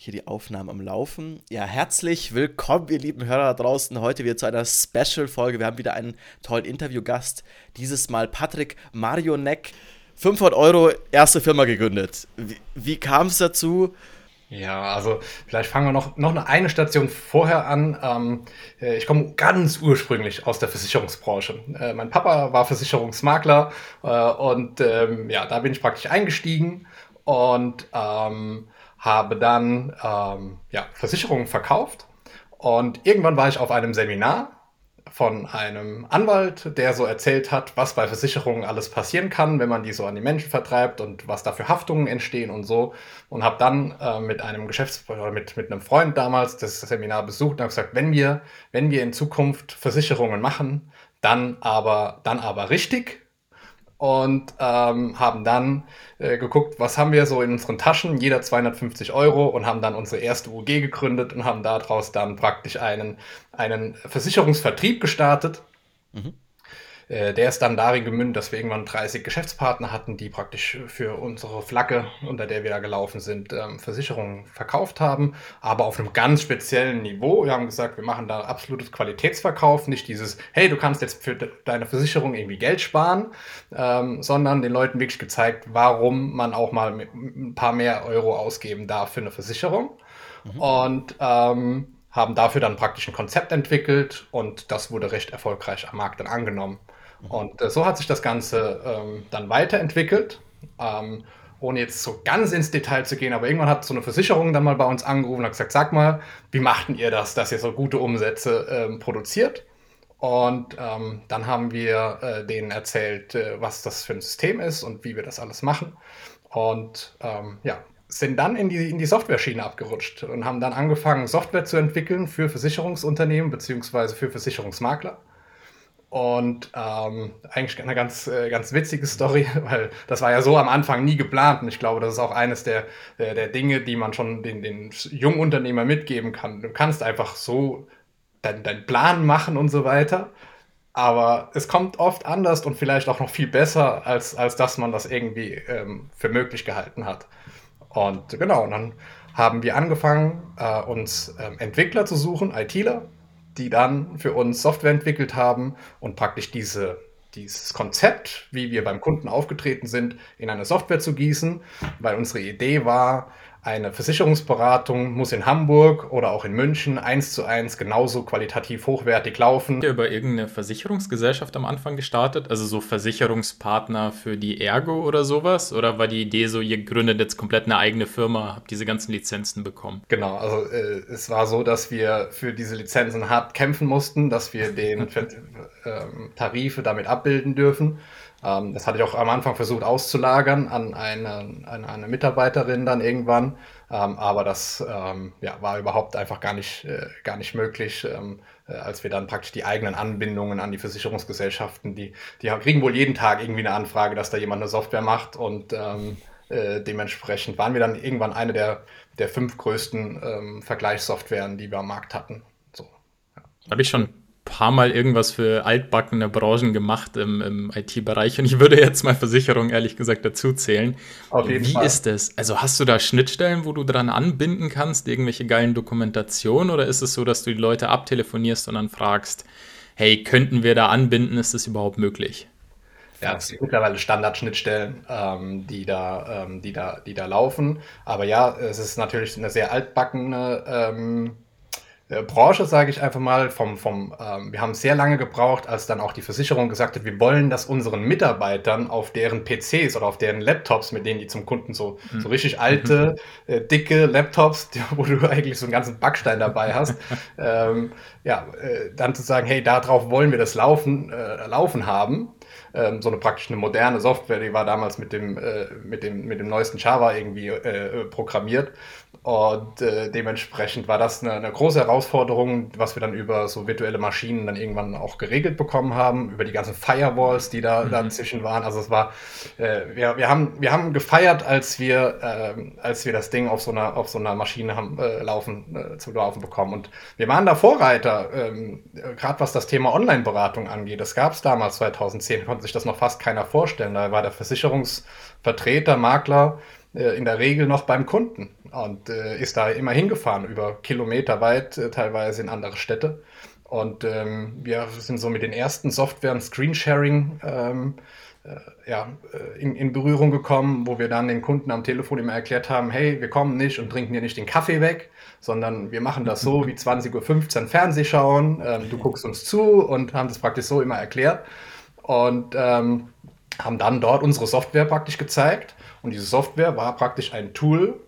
hier die Aufnahmen am Laufen. Ja, herzlich willkommen, ihr lieben Hörer da draußen, heute wieder zu einer Special-Folge. Wir haben wieder einen tollen Interviewgast, dieses Mal Patrick Marionek. 500 Euro, erste Firma gegründet. Wie, wie kam es dazu? Ja, also vielleicht fangen wir noch, noch eine Station vorher an. Ähm, äh, ich komme ganz ursprünglich aus der Versicherungsbranche. Äh, mein Papa war Versicherungsmakler äh, und ähm, ja, da bin ich praktisch eingestiegen und ähm, habe dann ähm, ja, Versicherungen verkauft. Und irgendwann war ich auf einem Seminar von einem Anwalt, der so erzählt hat, was bei Versicherungen alles passieren kann, wenn man die so an die Menschen vertreibt und was da für Haftungen entstehen und so. Und habe dann äh, mit einem Geschäftsführer, mit, mit einem Freund damals das Seminar besucht und habe gesagt, wenn wir, wenn wir in Zukunft Versicherungen machen, dann aber, dann aber richtig und ähm, haben dann äh, geguckt, was haben wir so in unseren Taschen, jeder 250 Euro und haben dann unsere erste UG gegründet und haben daraus dann praktisch einen, einen Versicherungsvertrieb gestartet. Mhm. Äh, der ist dann darin gemündet, dass wir irgendwann 30 Geschäftspartner hatten, die praktisch für unsere Flagge, unter der wir da gelaufen sind, ähm, Versicherungen verkauft haben, aber auf einem ganz speziellen Niveau. Wir haben gesagt, wir machen da absolutes Qualitätsverkauf, nicht dieses, hey, du kannst jetzt für deine Versicherung irgendwie Geld sparen, ähm, sondern den Leuten wirklich gezeigt, warum man auch mal ein paar mehr Euro ausgeben darf für eine Versicherung. Mhm. Und ähm, haben dafür dann praktisch ein Konzept entwickelt und das wurde recht erfolgreich am Markt dann angenommen. Und äh, so hat sich das Ganze ähm, dann weiterentwickelt. Ähm, ohne jetzt so ganz ins Detail zu gehen, aber irgendwann hat so eine Versicherung dann mal bei uns angerufen und hat gesagt, sag mal, wie machten ihr das, dass ihr so gute Umsätze ähm, produziert? Und ähm, dann haben wir äh, denen erzählt, äh, was das für ein System ist und wie wir das alles machen. Und ähm, ja, sind dann in die, in die Software-Schiene abgerutscht und haben dann angefangen, Software zu entwickeln für Versicherungsunternehmen bzw. für Versicherungsmakler. Und ähm, eigentlich eine ganz, äh, ganz witzige Story, weil das war ja so am Anfang nie geplant. Und ich glaube, das ist auch eines der, der, der Dinge, die man schon den, den jungen Unternehmer mitgeben kann. Du kannst einfach so deinen dein Plan machen und so weiter. Aber es kommt oft anders und vielleicht auch noch viel besser, als, als dass man das irgendwie ähm, für möglich gehalten hat. Und genau, und dann haben wir angefangen, äh, uns ähm, Entwickler zu suchen, ITler, die dann für uns Software entwickelt haben und praktisch diese, dieses Konzept, wie wir beim Kunden aufgetreten sind, in eine Software zu gießen, weil unsere Idee war, eine Versicherungsberatung muss in Hamburg oder auch in München eins zu eins genauso qualitativ hochwertig laufen. Habt ihr über irgendeine Versicherungsgesellschaft am Anfang gestartet? Also so Versicherungspartner für die Ergo oder sowas? Oder war die Idee so, ihr gründet jetzt komplett eine eigene Firma, habt diese ganzen Lizenzen bekommen? Genau, also äh, es war so, dass wir für diese Lizenzen hart kämpfen mussten, dass wir den äh, Tarife damit abbilden dürfen. Ähm, das hatte ich auch am Anfang versucht auszulagern an eine, an eine Mitarbeiterin dann irgendwann, ähm, aber das ähm, ja, war überhaupt einfach gar nicht, äh, gar nicht möglich, ähm, äh, als wir dann praktisch die eigenen Anbindungen an die Versicherungsgesellschaften, die, die kriegen wohl jeden Tag irgendwie eine Anfrage, dass da jemand eine Software macht und ähm, äh, dementsprechend waren wir dann irgendwann eine der, der fünf größten ähm, Vergleichssoftwaren, die wir am Markt hatten. So, ja. Habe ich schon paar Mal irgendwas für altbackene Branchen gemacht im, im IT-Bereich und ich würde jetzt mal Versicherung ehrlich gesagt dazu zählen. Auf jeden Wie Fall. ist das? Also hast du da Schnittstellen, wo du dran anbinden kannst, irgendwelche geilen Dokumentationen oder ist es so, dass du die Leute abtelefonierst und dann fragst, hey, könnten wir da anbinden, ist das überhaupt möglich? Ja, es gibt mittlerweile Standardschnittstellen, ähm, die, da, ähm, die, da, die da laufen. Aber ja, es ist natürlich eine sehr altbackene ähm, äh, Branche, sage ich einfach mal, vom, vom, ähm, wir haben sehr lange gebraucht, als dann auch die Versicherung gesagt hat, wir wollen das unseren Mitarbeitern auf deren PCs oder auf deren Laptops, mit denen die zum Kunden so, mhm. so richtig alte, mhm. äh, dicke Laptops, wo du eigentlich so einen ganzen Backstein dabei hast, ähm, ja, äh, dann zu sagen, hey, darauf wollen wir das Laufen, äh, Laufen haben. Ähm, so eine praktisch eine moderne Software, die war damals mit dem, äh, mit dem, mit dem neuesten Java irgendwie äh, programmiert. Und äh, dementsprechend war das eine, eine, große Herausforderung, was wir dann über so virtuelle Maschinen dann irgendwann auch geregelt bekommen haben, über die ganzen Firewalls, die da mhm. dazwischen waren. Also es war, äh, wir, wir, haben, wir haben gefeiert, als wir, äh, als wir das Ding auf so einer, auf so einer Maschine haben äh, laufen, äh, zu laufen bekommen. Und wir waren da Vorreiter, ähm, gerade was das Thema Online-Beratung angeht. Das gab es damals 2010, konnte sich das noch fast keiner vorstellen. Da war der Versicherungsvertreter, Makler, äh, in der Regel noch beim Kunden und äh, ist da immer hingefahren, über Kilometer weit, äh, teilweise in andere Städte. Und ähm, wir sind so mit den ersten Softwaren Screensharing ähm, äh, ja, äh, in, in, Berührung gekommen, wo wir dann den Kunden am Telefon immer erklärt haben, hey, wir kommen nicht und trinken dir nicht den Kaffee weg, sondern wir machen das so wie 20.15 Uhr Fernseh schauen, ähm, du guckst uns zu und haben das praktisch so immer erklärt. Und ähm, haben dann dort unsere Software praktisch gezeigt. Und diese Software war praktisch ein Tool,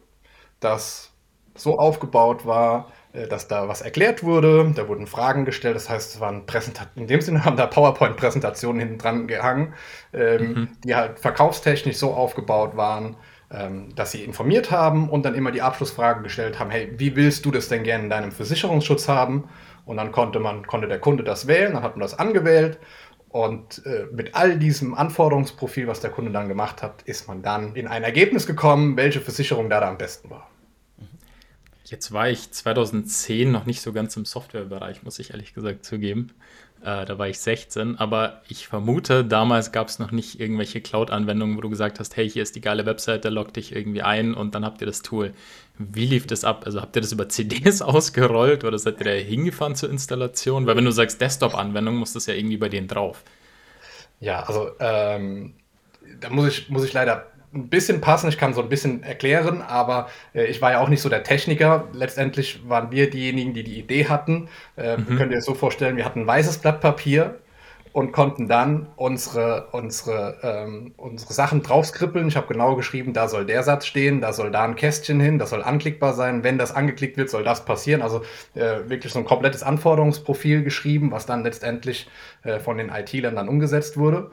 das so aufgebaut war, äh, dass da was erklärt wurde, da wurden Fragen gestellt, das heißt, es waren Präsentationen, in dem Sinne haben da PowerPoint-Präsentationen hinten dran gehangen, ähm, mhm. die halt verkaufstechnisch so aufgebaut waren, ähm, dass sie informiert haben und dann immer die Abschlussfrage gestellt haben, hey, wie willst du das denn gerne in deinem Versicherungsschutz haben? Und dann konnte man, konnte der Kunde das wählen, dann hat man das angewählt und äh, mit all diesem Anforderungsprofil, was der Kunde dann gemacht hat, ist man dann in ein Ergebnis gekommen, welche Versicherung da, da am besten war. Jetzt war ich 2010 noch nicht so ganz im Softwarebereich, muss ich ehrlich gesagt zugeben. Äh, da war ich 16, aber ich vermute, damals gab es noch nicht irgendwelche Cloud-Anwendungen, wo du gesagt hast, hey, hier ist die geile Webseite, log dich irgendwie ein und dann habt ihr das Tool. Wie lief das ab? Also habt ihr das über CDs ausgerollt oder seid ihr da hingefahren zur Installation? Weil wenn du sagst Desktop-Anwendung, muss das ja irgendwie bei denen drauf. Ja, also ähm, da muss ich, muss ich leider ein bisschen passen, ich kann so ein bisschen erklären, aber äh, ich war ja auch nicht so der Techniker. Letztendlich waren wir diejenigen, die die Idee hatten. Äh, mhm. Könnt ihr euch so vorstellen, wir hatten ein weißes Blatt Papier und konnten dann unsere, unsere, ähm, unsere Sachen draufskribbeln. Ich habe genau geschrieben, da soll der Satz stehen, da soll da ein Kästchen hin, das soll anklickbar sein. Wenn das angeklickt wird, soll das passieren. Also äh, wirklich so ein komplettes Anforderungsprofil geschrieben, was dann letztendlich äh, von den IT-Lern dann umgesetzt wurde.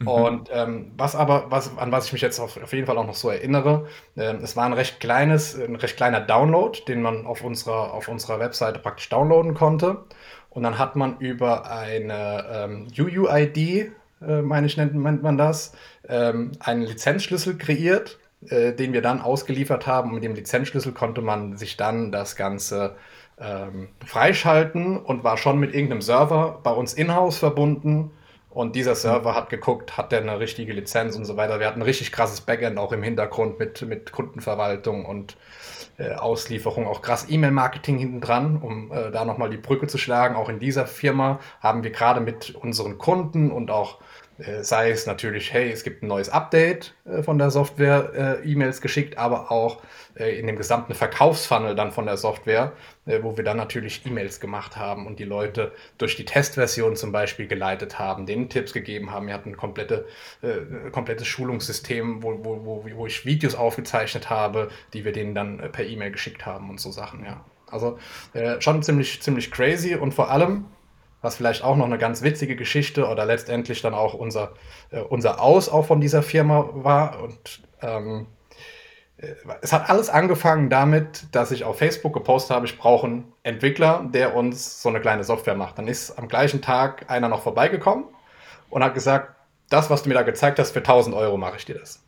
Mhm. Und ähm, was aber, was, an was ich mich jetzt auf, auf jeden Fall auch noch so erinnere, äh, es war ein recht kleines, ein recht kleiner Download, den man auf unserer, auf unserer Webseite praktisch downloaden konnte. Und dann hat man über eine ähm, UUID, äh, meine ich, nennt, nennt man das, ähm, einen Lizenzschlüssel kreiert, äh, den wir dann ausgeliefert haben. Und mit dem Lizenzschlüssel konnte man sich dann das Ganze ähm, freischalten und war schon mit irgendeinem Server bei uns in-house verbunden. Und dieser Server hat geguckt, hat der eine richtige Lizenz und so weiter. Wir hatten ein richtig krasses Backend auch im Hintergrund mit, mit Kundenverwaltung und äh, Auslieferung, auch krass E-Mail-Marketing hinten dran, um äh, da nochmal die Brücke zu schlagen. Auch in dieser Firma haben wir gerade mit unseren Kunden und auch äh, sei es natürlich, hey, es gibt ein neues Update äh, von der Software, äh, E-Mails geschickt, aber auch in dem gesamten Verkaufsfunnel dann von der Software, wo wir dann natürlich E-Mails gemacht haben und die Leute durch die Testversion zum Beispiel geleitet haben, denen Tipps gegeben haben. Wir hatten ein komplette, äh, komplettes Schulungssystem, wo, wo, wo, wo ich Videos aufgezeichnet habe, die wir denen dann per E-Mail geschickt haben und so Sachen, ja. Also äh, schon ziemlich, ziemlich crazy und vor allem, was vielleicht auch noch eine ganz witzige Geschichte oder letztendlich dann auch unser, äh, unser Aus auch von dieser Firma war. Und ähm, äh, es hat alles angefangen damit, dass ich auf Facebook gepostet habe, ich brauche einen Entwickler, der uns so eine kleine Software macht. Dann ist am gleichen Tag einer noch vorbeigekommen und hat gesagt, das, was du mir da gezeigt hast, für 1000 Euro mache ich dir das.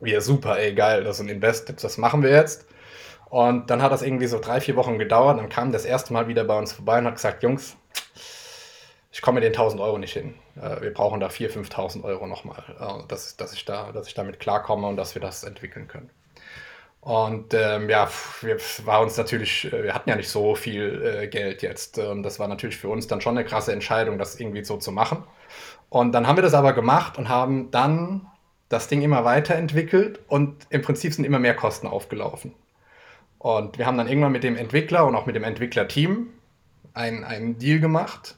Ja, super, ey, geil, das ist ein Invest, das machen wir jetzt. Und dann hat das irgendwie so drei, vier Wochen gedauert. Dann kam das erste Mal wieder bei uns vorbei und hat gesagt, Jungs, ich komme mit den 1000 Euro nicht hin. Äh, wir brauchen da 4.000, 5.000 Euro nochmal, äh, dass, dass, ich da, dass ich damit klarkomme und dass wir das entwickeln können. Und ähm, ja, wir, war uns natürlich, äh, wir hatten ja nicht so viel äh, Geld jetzt. Und das war natürlich für uns dann schon eine krasse Entscheidung, das irgendwie so zu machen. Und dann haben wir das aber gemacht und haben dann das Ding immer weiterentwickelt und im Prinzip sind immer mehr Kosten aufgelaufen. Und wir haben dann irgendwann mit dem Entwickler und auch mit dem Entwicklerteam einen Deal gemacht,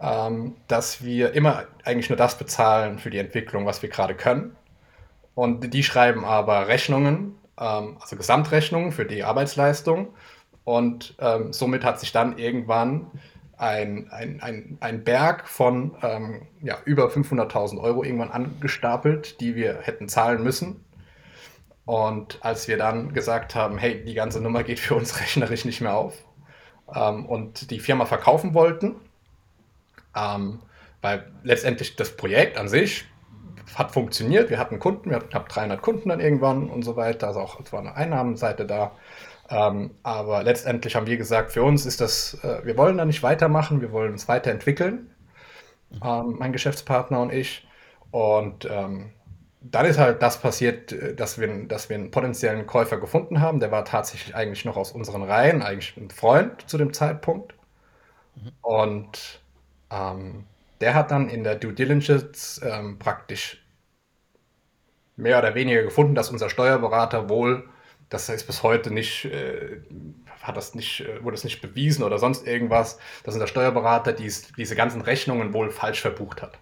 ähm, dass wir immer eigentlich nur das bezahlen für die Entwicklung, was wir gerade können. Und die schreiben aber Rechnungen, ähm, also Gesamtrechnungen für die Arbeitsleistung. Und ähm, somit hat sich dann irgendwann ein, ein, ein, ein Berg von ähm, ja, über 500.000 Euro irgendwann angestapelt, die wir hätten zahlen müssen und als wir dann gesagt haben, hey, die ganze Nummer geht für uns rechnerisch nicht mehr auf ähm, und die Firma verkaufen wollten, ähm, weil letztendlich das Projekt an sich hat funktioniert. Wir hatten Kunden, wir hatten knapp 300 Kunden dann irgendwann und so weiter. Also auch es war eine Einnahmenseite da. Ähm, aber letztendlich haben wir gesagt, für uns ist das, äh, wir wollen da nicht weitermachen, wir wollen uns weiterentwickeln, ähm, mein Geschäftspartner und ich. Und ähm, dann ist halt das passiert, äh, dass wir, dass wir einen potenziellen Käufer gefunden haben. Der war tatsächlich eigentlich noch aus unseren Reihen, eigentlich ein Freund zu dem Zeitpunkt. Mhm. Und ähm, der hat dann in der Due Diligence ähm, praktisch mehr oder weniger gefunden, dass unser Steuerberater wohl, das ist bis heute nicht, äh, hat das nicht, äh, wurde das nicht bewiesen oder sonst irgendwas, dass unser Steuerberater dies, diese ganzen Rechnungen wohl falsch verbucht hat.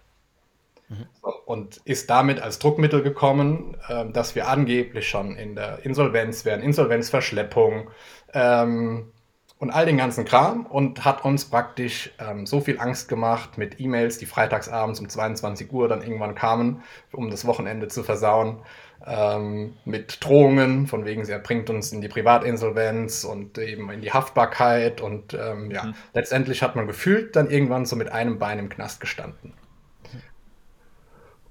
Mhm. Und ist damit als Druckmittel gekommen, äh, dass wir angeblich schon in der Insolvenz wären, Insolvenzverschleppung, ähm, und all den ganzen Kram und hat uns praktisch ähm, so viel Angst gemacht mit E-Mails, die freitagsabends um 22 Uhr dann irgendwann kamen, um das Wochenende zu versauen, ähm, mit Drohungen, von wegen, sie bringt uns in die Privatinsolvenz und eben in die Haftbarkeit und ähm, ja, mhm. letztendlich hat man gefühlt dann irgendwann so mit einem Bein im Knast gestanden.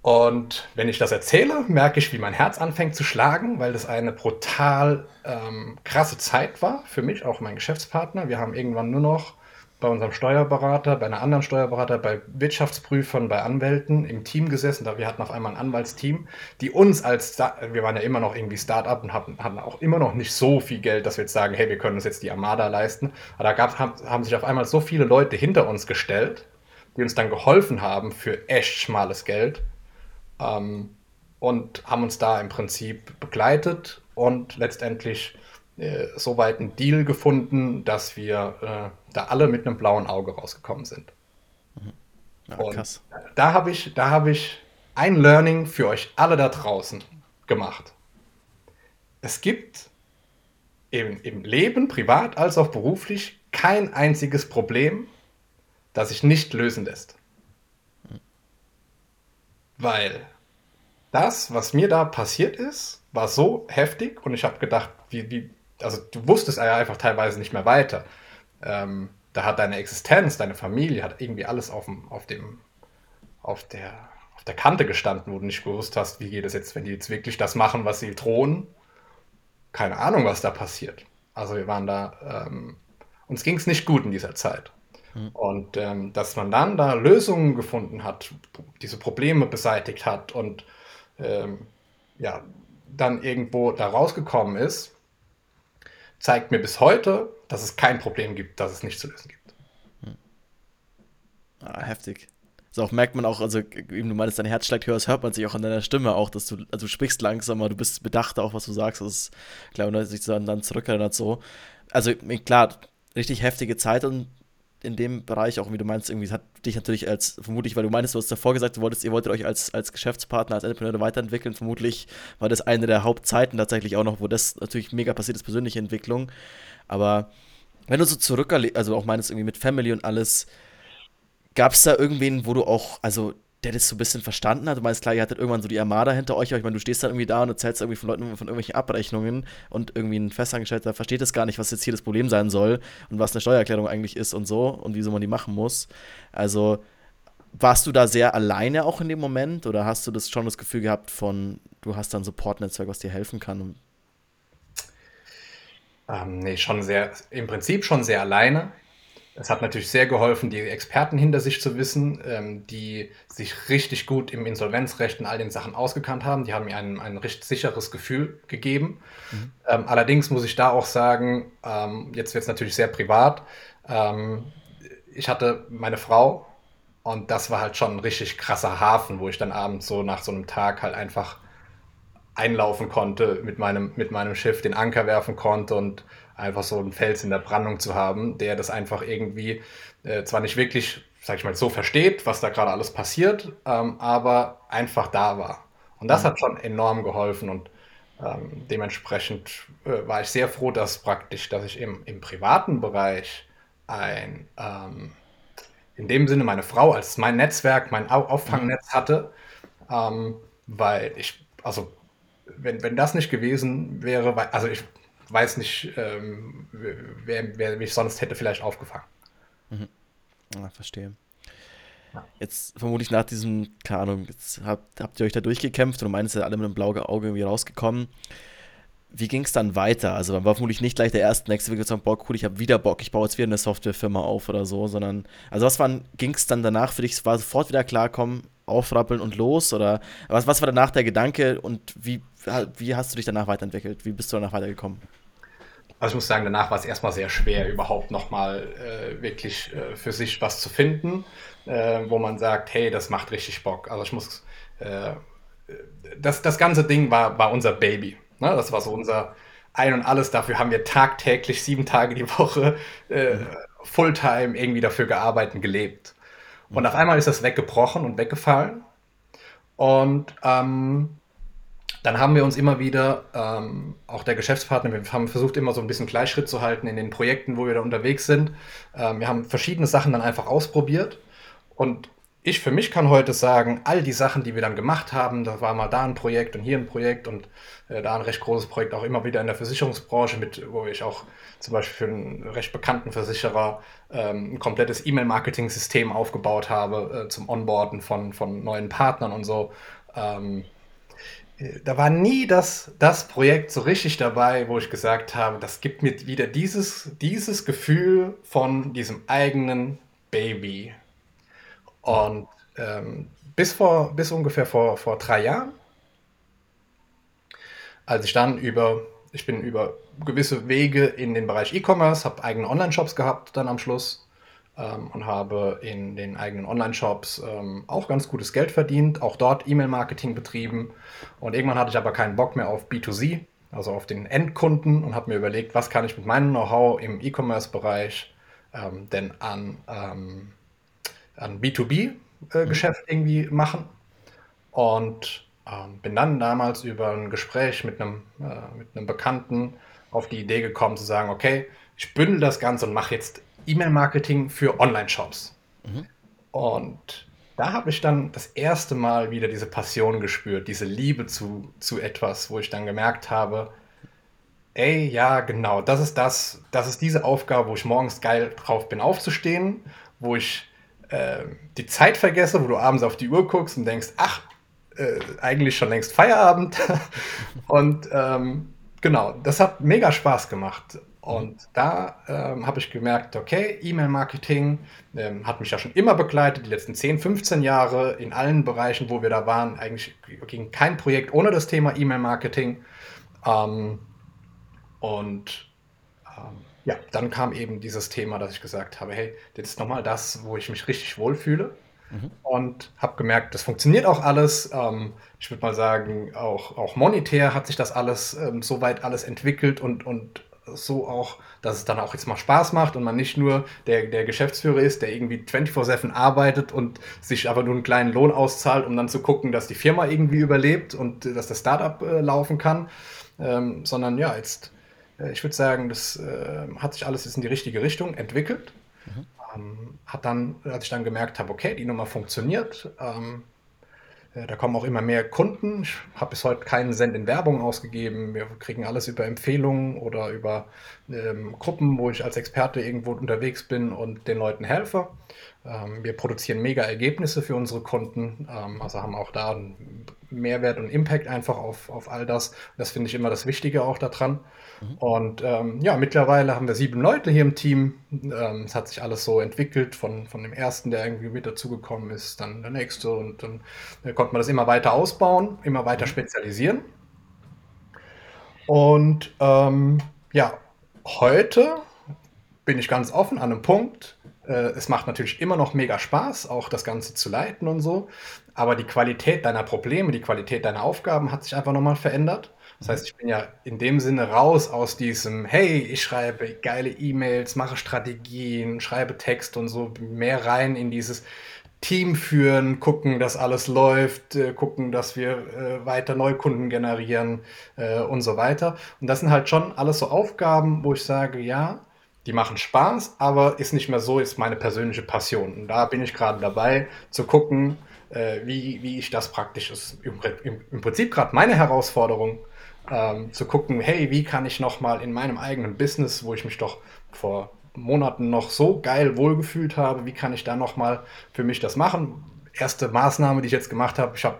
Und wenn ich das erzähle, merke ich, wie mein Herz anfängt zu schlagen, weil das eine brutal ähm, krasse Zeit war für mich, auch mein Geschäftspartner. Wir haben irgendwann nur noch bei unserem Steuerberater, bei einer anderen Steuerberater, bei Wirtschaftsprüfern, bei Anwälten im Team gesessen. Da wir hatten auf einmal ein Anwaltsteam, die uns als, wir waren ja immer noch irgendwie Start-up und hatten, hatten auch immer noch nicht so viel Geld, dass wir jetzt sagen, hey, wir können uns jetzt die Armada leisten. Aber da gab, haben, haben sich auf einmal so viele Leute hinter uns gestellt, die uns dann geholfen haben für echt schmales Geld ähm, und haben uns da im Prinzip begleitet und letztendlich äh, so weit einen Deal gefunden, dass wir äh, da alle mit einem blauen Auge rausgekommen sind. Mhm. Ja, und da habe ich, hab ich ein Learning für euch alle da draußen gemacht. Es gibt im, im Leben, privat als auch beruflich, kein einziges Problem, das sich nicht lösen lässt. Weil das, was mir da passiert ist, war so heftig und ich habe gedacht, wie, wie, also du wusstest ja einfach teilweise nicht mehr weiter. Ähm, da hat deine Existenz, deine Familie, hat irgendwie alles auf dem, auf dem, auf der, auf der Kante gestanden, wo du nicht gewusst hast, wie geht es jetzt, wenn die jetzt wirklich das machen, was sie drohen. Keine Ahnung, was da passiert. Also wir waren da, ähm, uns ging es nicht gut in dieser Zeit. Hm. Und ähm, dass man dann da Lösungen gefunden hat, diese Probleme beseitigt hat und ähm, ja, dann irgendwo da rausgekommen ist, zeigt mir bis heute, dass es kein Problem gibt, das es nicht zu lösen gibt. Hm. Ah, heftig. So auch merkt man auch, also eben du meinst, dein Herz schlägt höher, das hört man sich auch an deiner Stimme auch, dass du, also du sprichst langsamer, du bist bedachter auch, was du sagst. Das ist, klar, und sich dann, dann zurückerinnert so. Also klar, richtig heftige Zeit und in dem Bereich, auch wie du meinst, irgendwie hat dich natürlich als, vermutlich, weil du meinst, du hast davor gesagt, du wolltest, ihr wolltet euch als, als Geschäftspartner, als Entrepreneur weiterentwickeln. Vermutlich war das eine der Hauptzeiten tatsächlich auch noch, wo das natürlich mega passiert ist, persönliche Entwicklung. Aber wenn du so zurück, also auch meinst, irgendwie mit Family und alles, gab es da irgendwen, wo du auch, also der das so ein bisschen verstanden hat. Du meinst, klar, ihr hattet irgendwann so die Armada hinter euch, aber ich meine, du stehst da irgendwie da und erzählst irgendwie von Leuten von irgendwelchen Abrechnungen und irgendwie ein Festangestellter versteht das gar nicht, was jetzt hier das Problem sein soll und was eine Steuererklärung eigentlich ist und so und wieso man die machen muss. Also, warst du da sehr alleine auch in dem Moment oder hast du das schon das Gefühl gehabt von, du hast da ein Support-Netzwerk, was dir helfen kann? Ähm, nee, schon sehr, im Prinzip schon sehr alleine. Es hat natürlich sehr geholfen, die Experten hinter sich zu wissen, ähm, die sich richtig gut im Insolvenzrecht und all den Sachen ausgekannt haben. Die haben mir ein, ein richtig sicheres Gefühl gegeben. Mhm. Ähm, allerdings muss ich da auch sagen, ähm, jetzt wird es natürlich sehr privat. Ähm, ich hatte meine Frau und das war halt schon ein richtig krasser Hafen, wo ich dann abends so nach so einem Tag halt einfach einlaufen konnte mit meinem, mit meinem Schiff, den Anker werfen konnte und einfach so einen Fels in der Brandung zu haben, der das einfach irgendwie äh, zwar nicht wirklich, sag ich mal, so versteht, was da gerade alles passiert, ähm, aber einfach da war. Und das mhm. hat schon enorm geholfen und ähm, dementsprechend äh, war ich sehr froh, dass praktisch, dass ich im, im privaten Bereich ein, ähm, in dem Sinne meine Frau als mein Netzwerk, mein Auffangnetz mhm. hatte, ähm, weil ich, also wenn, wenn das nicht gewesen wäre, also ich weiß nicht, ähm, wer, wer, mich sonst hätte vielleicht aufgefangen. Mhm. Ja, verstehe. Jetzt vermutlich nach diesem, keine Ahnung, jetzt habt, habt ihr euch da durchgekämpft und meinst ja alle mit einem blauen Auge irgendwie rausgekommen. Wie ging es dann weiter? Also man war vermutlich nicht gleich der erste nächste Weg sagen, boah, cool, ich habe wieder Bock, ich baue jetzt wieder eine Softwarefirma auf oder so, sondern, also was ging es dann danach für dich? War sofort wieder klar, komm, aufrappeln und los? Oder was, was war danach der Gedanke und wie, wie hast du dich danach weiterentwickelt? Wie bist du danach weitergekommen? Also ich muss sagen, danach war es erstmal sehr schwer, überhaupt nochmal äh, wirklich äh, für sich was zu finden, äh, wo man sagt, hey, das macht richtig Bock. Also ich muss, äh, das, das ganze Ding war, war unser Baby. Ne? Das war so unser Ein und Alles. Dafür haben wir tagtäglich, sieben Tage die Woche, äh, Fulltime irgendwie dafür gearbeitet und gelebt. Und auf einmal ist das weggebrochen und weggefallen. Und ähm, dann haben wir uns immer wieder, ähm, auch der Geschäftspartner, wir haben versucht immer so ein bisschen Gleichschritt zu halten in den Projekten, wo wir da unterwegs sind. Ähm, wir haben verschiedene Sachen dann einfach ausprobiert. Und ich für mich kann heute sagen, all die Sachen, die wir dann gemacht haben, da war mal da ein Projekt und hier ein Projekt und äh, da ein recht großes Projekt, auch immer wieder in der Versicherungsbranche, mit, wo ich auch zum Beispiel für einen recht bekannten Versicherer ähm, ein komplettes E-Mail-Marketing-System aufgebaut habe äh, zum Onboarden von, von neuen Partnern und so. Ähm, da war nie das, das Projekt so richtig dabei, wo ich gesagt habe, das gibt mir wieder dieses, dieses Gefühl von diesem eigenen Baby. Und ähm, bis, vor, bis ungefähr vor, vor drei Jahren, als ich dann über, ich bin über gewisse Wege in den Bereich E-Commerce, habe eigene Online-Shops gehabt dann am Schluss ähm, und habe in den eigenen Online-Shops ähm, auch ganz gutes Geld verdient, auch dort E-Mail-Marketing betrieben. Und irgendwann hatte ich aber keinen Bock mehr auf B2C, also auf den Endkunden und habe mir überlegt, was kann ich mit meinem Know-how im E-Commerce-Bereich ähm, denn an, ähm, an B2B-Geschäft äh, mhm. irgendwie machen. Und ähm, bin dann damals über ein Gespräch mit einem, äh, mit einem Bekannten auf die Idee gekommen zu sagen, okay, ich bündel das Ganze und mache jetzt E-Mail-Marketing für Online-Shops. Mhm. Und da habe ich dann das erste Mal wieder diese Passion gespürt, diese Liebe zu, zu etwas, wo ich dann gemerkt habe, ey, ja, genau, das ist das, das ist diese Aufgabe, wo ich morgens geil drauf bin, aufzustehen, wo ich äh, die Zeit vergesse, wo du abends auf die Uhr guckst und denkst, ach, äh, eigentlich schon längst Feierabend. und ähm, genau, das hat mega Spaß gemacht. Und da ähm, habe ich gemerkt, okay, E-Mail-Marketing ähm, hat mich ja schon immer begleitet, die letzten 10, 15 Jahre in allen Bereichen, wo wir da waren. Eigentlich ging kein Projekt ohne das Thema E-Mail-Marketing. Ähm, und ähm, ja, dann kam eben dieses Thema, dass ich gesagt habe, hey, das ist nochmal das, wo ich mich richtig wohlfühle. Mhm. Und habe gemerkt, das funktioniert auch alles. Ähm, ich würde mal sagen, auch, auch monetär hat sich das alles ähm, soweit alles entwickelt und, und so auch, dass es dann auch jetzt mal Spaß macht und man nicht nur der, der Geschäftsführer ist, der irgendwie 24-7 arbeitet und sich aber nur einen kleinen Lohn auszahlt, um dann zu gucken, dass die Firma irgendwie überlebt und äh, dass das Startup äh, laufen kann, ähm, sondern ja, jetzt, äh, ich würde sagen, das äh, hat sich alles jetzt in die richtige Richtung entwickelt. Mhm. Ähm, hat dann, als ich dann gemerkt habe, okay, die Nummer funktioniert, ähm, äh, da kommen auch immer mehr Kunden. Ich habe bis heute keinen Cent in Werbung ausgegeben. Wir kriegen alles über Empfehlungen oder über ähm, Gruppen, wo ich als Experte irgendwo unterwegs bin und den Leuten helfe. Ähm, wir produzieren mega Ergebnisse für unsere Kunden, ähm, also haben auch da einen Mehrwert und Impact einfach auf, auf all das. Das finde ich immer das Wichtige auch daran. Mhm. Und ähm, ja, mittlerweile haben wir sieben Leute hier im Team. Ähm, es hat sich alles so entwickelt, von, von dem ersten, der irgendwie mit dazugekommen ist, dann der nächste und dann äh, konnte man das immer weiter ausbauen, immer weiter mhm. spezialisieren. Und ähm, ja, heute bin ich ganz offen an einem Punkt. Äh, es macht natürlich immer noch mega Spaß, auch das Ganze zu leiten und so. Aber die Qualität deiner Probleme, die Qualität deiner Aufgaben hat sich einfach nochmal verändert. Das heißt, ich bin ja in dem Sinne raus aus diesem, hey, ich schreibe geile E-Mails, mache Strategien, schreibe Text und so, mehr rein in dieses Team führen, gucken, dass alles läuft, äh, gucken, dass wir äh, weiter Neukunden generieren äh, und so weiter. Und das sind halt schon alles so Aufgaben, wo ich sage, ja, die machen Spaß, aber ist nicht mehr so, ist meine persönliche Passion. Und da bin ich gerade dabei zu gucken, äh, wie, wie ich das praktisch ist. Im, im, im Prinzip gerade meine Herausforderung, ähm, zu gucken, hey, wie kann ich nochmal in meinem eigenen Business, wo ich mich doch vor Monaten noch so geil wohlgefühlt habe, wie kann ich da nochmal für mich das machen? Erste Maßnahme, die ich jetzt gemacht habe, ich habe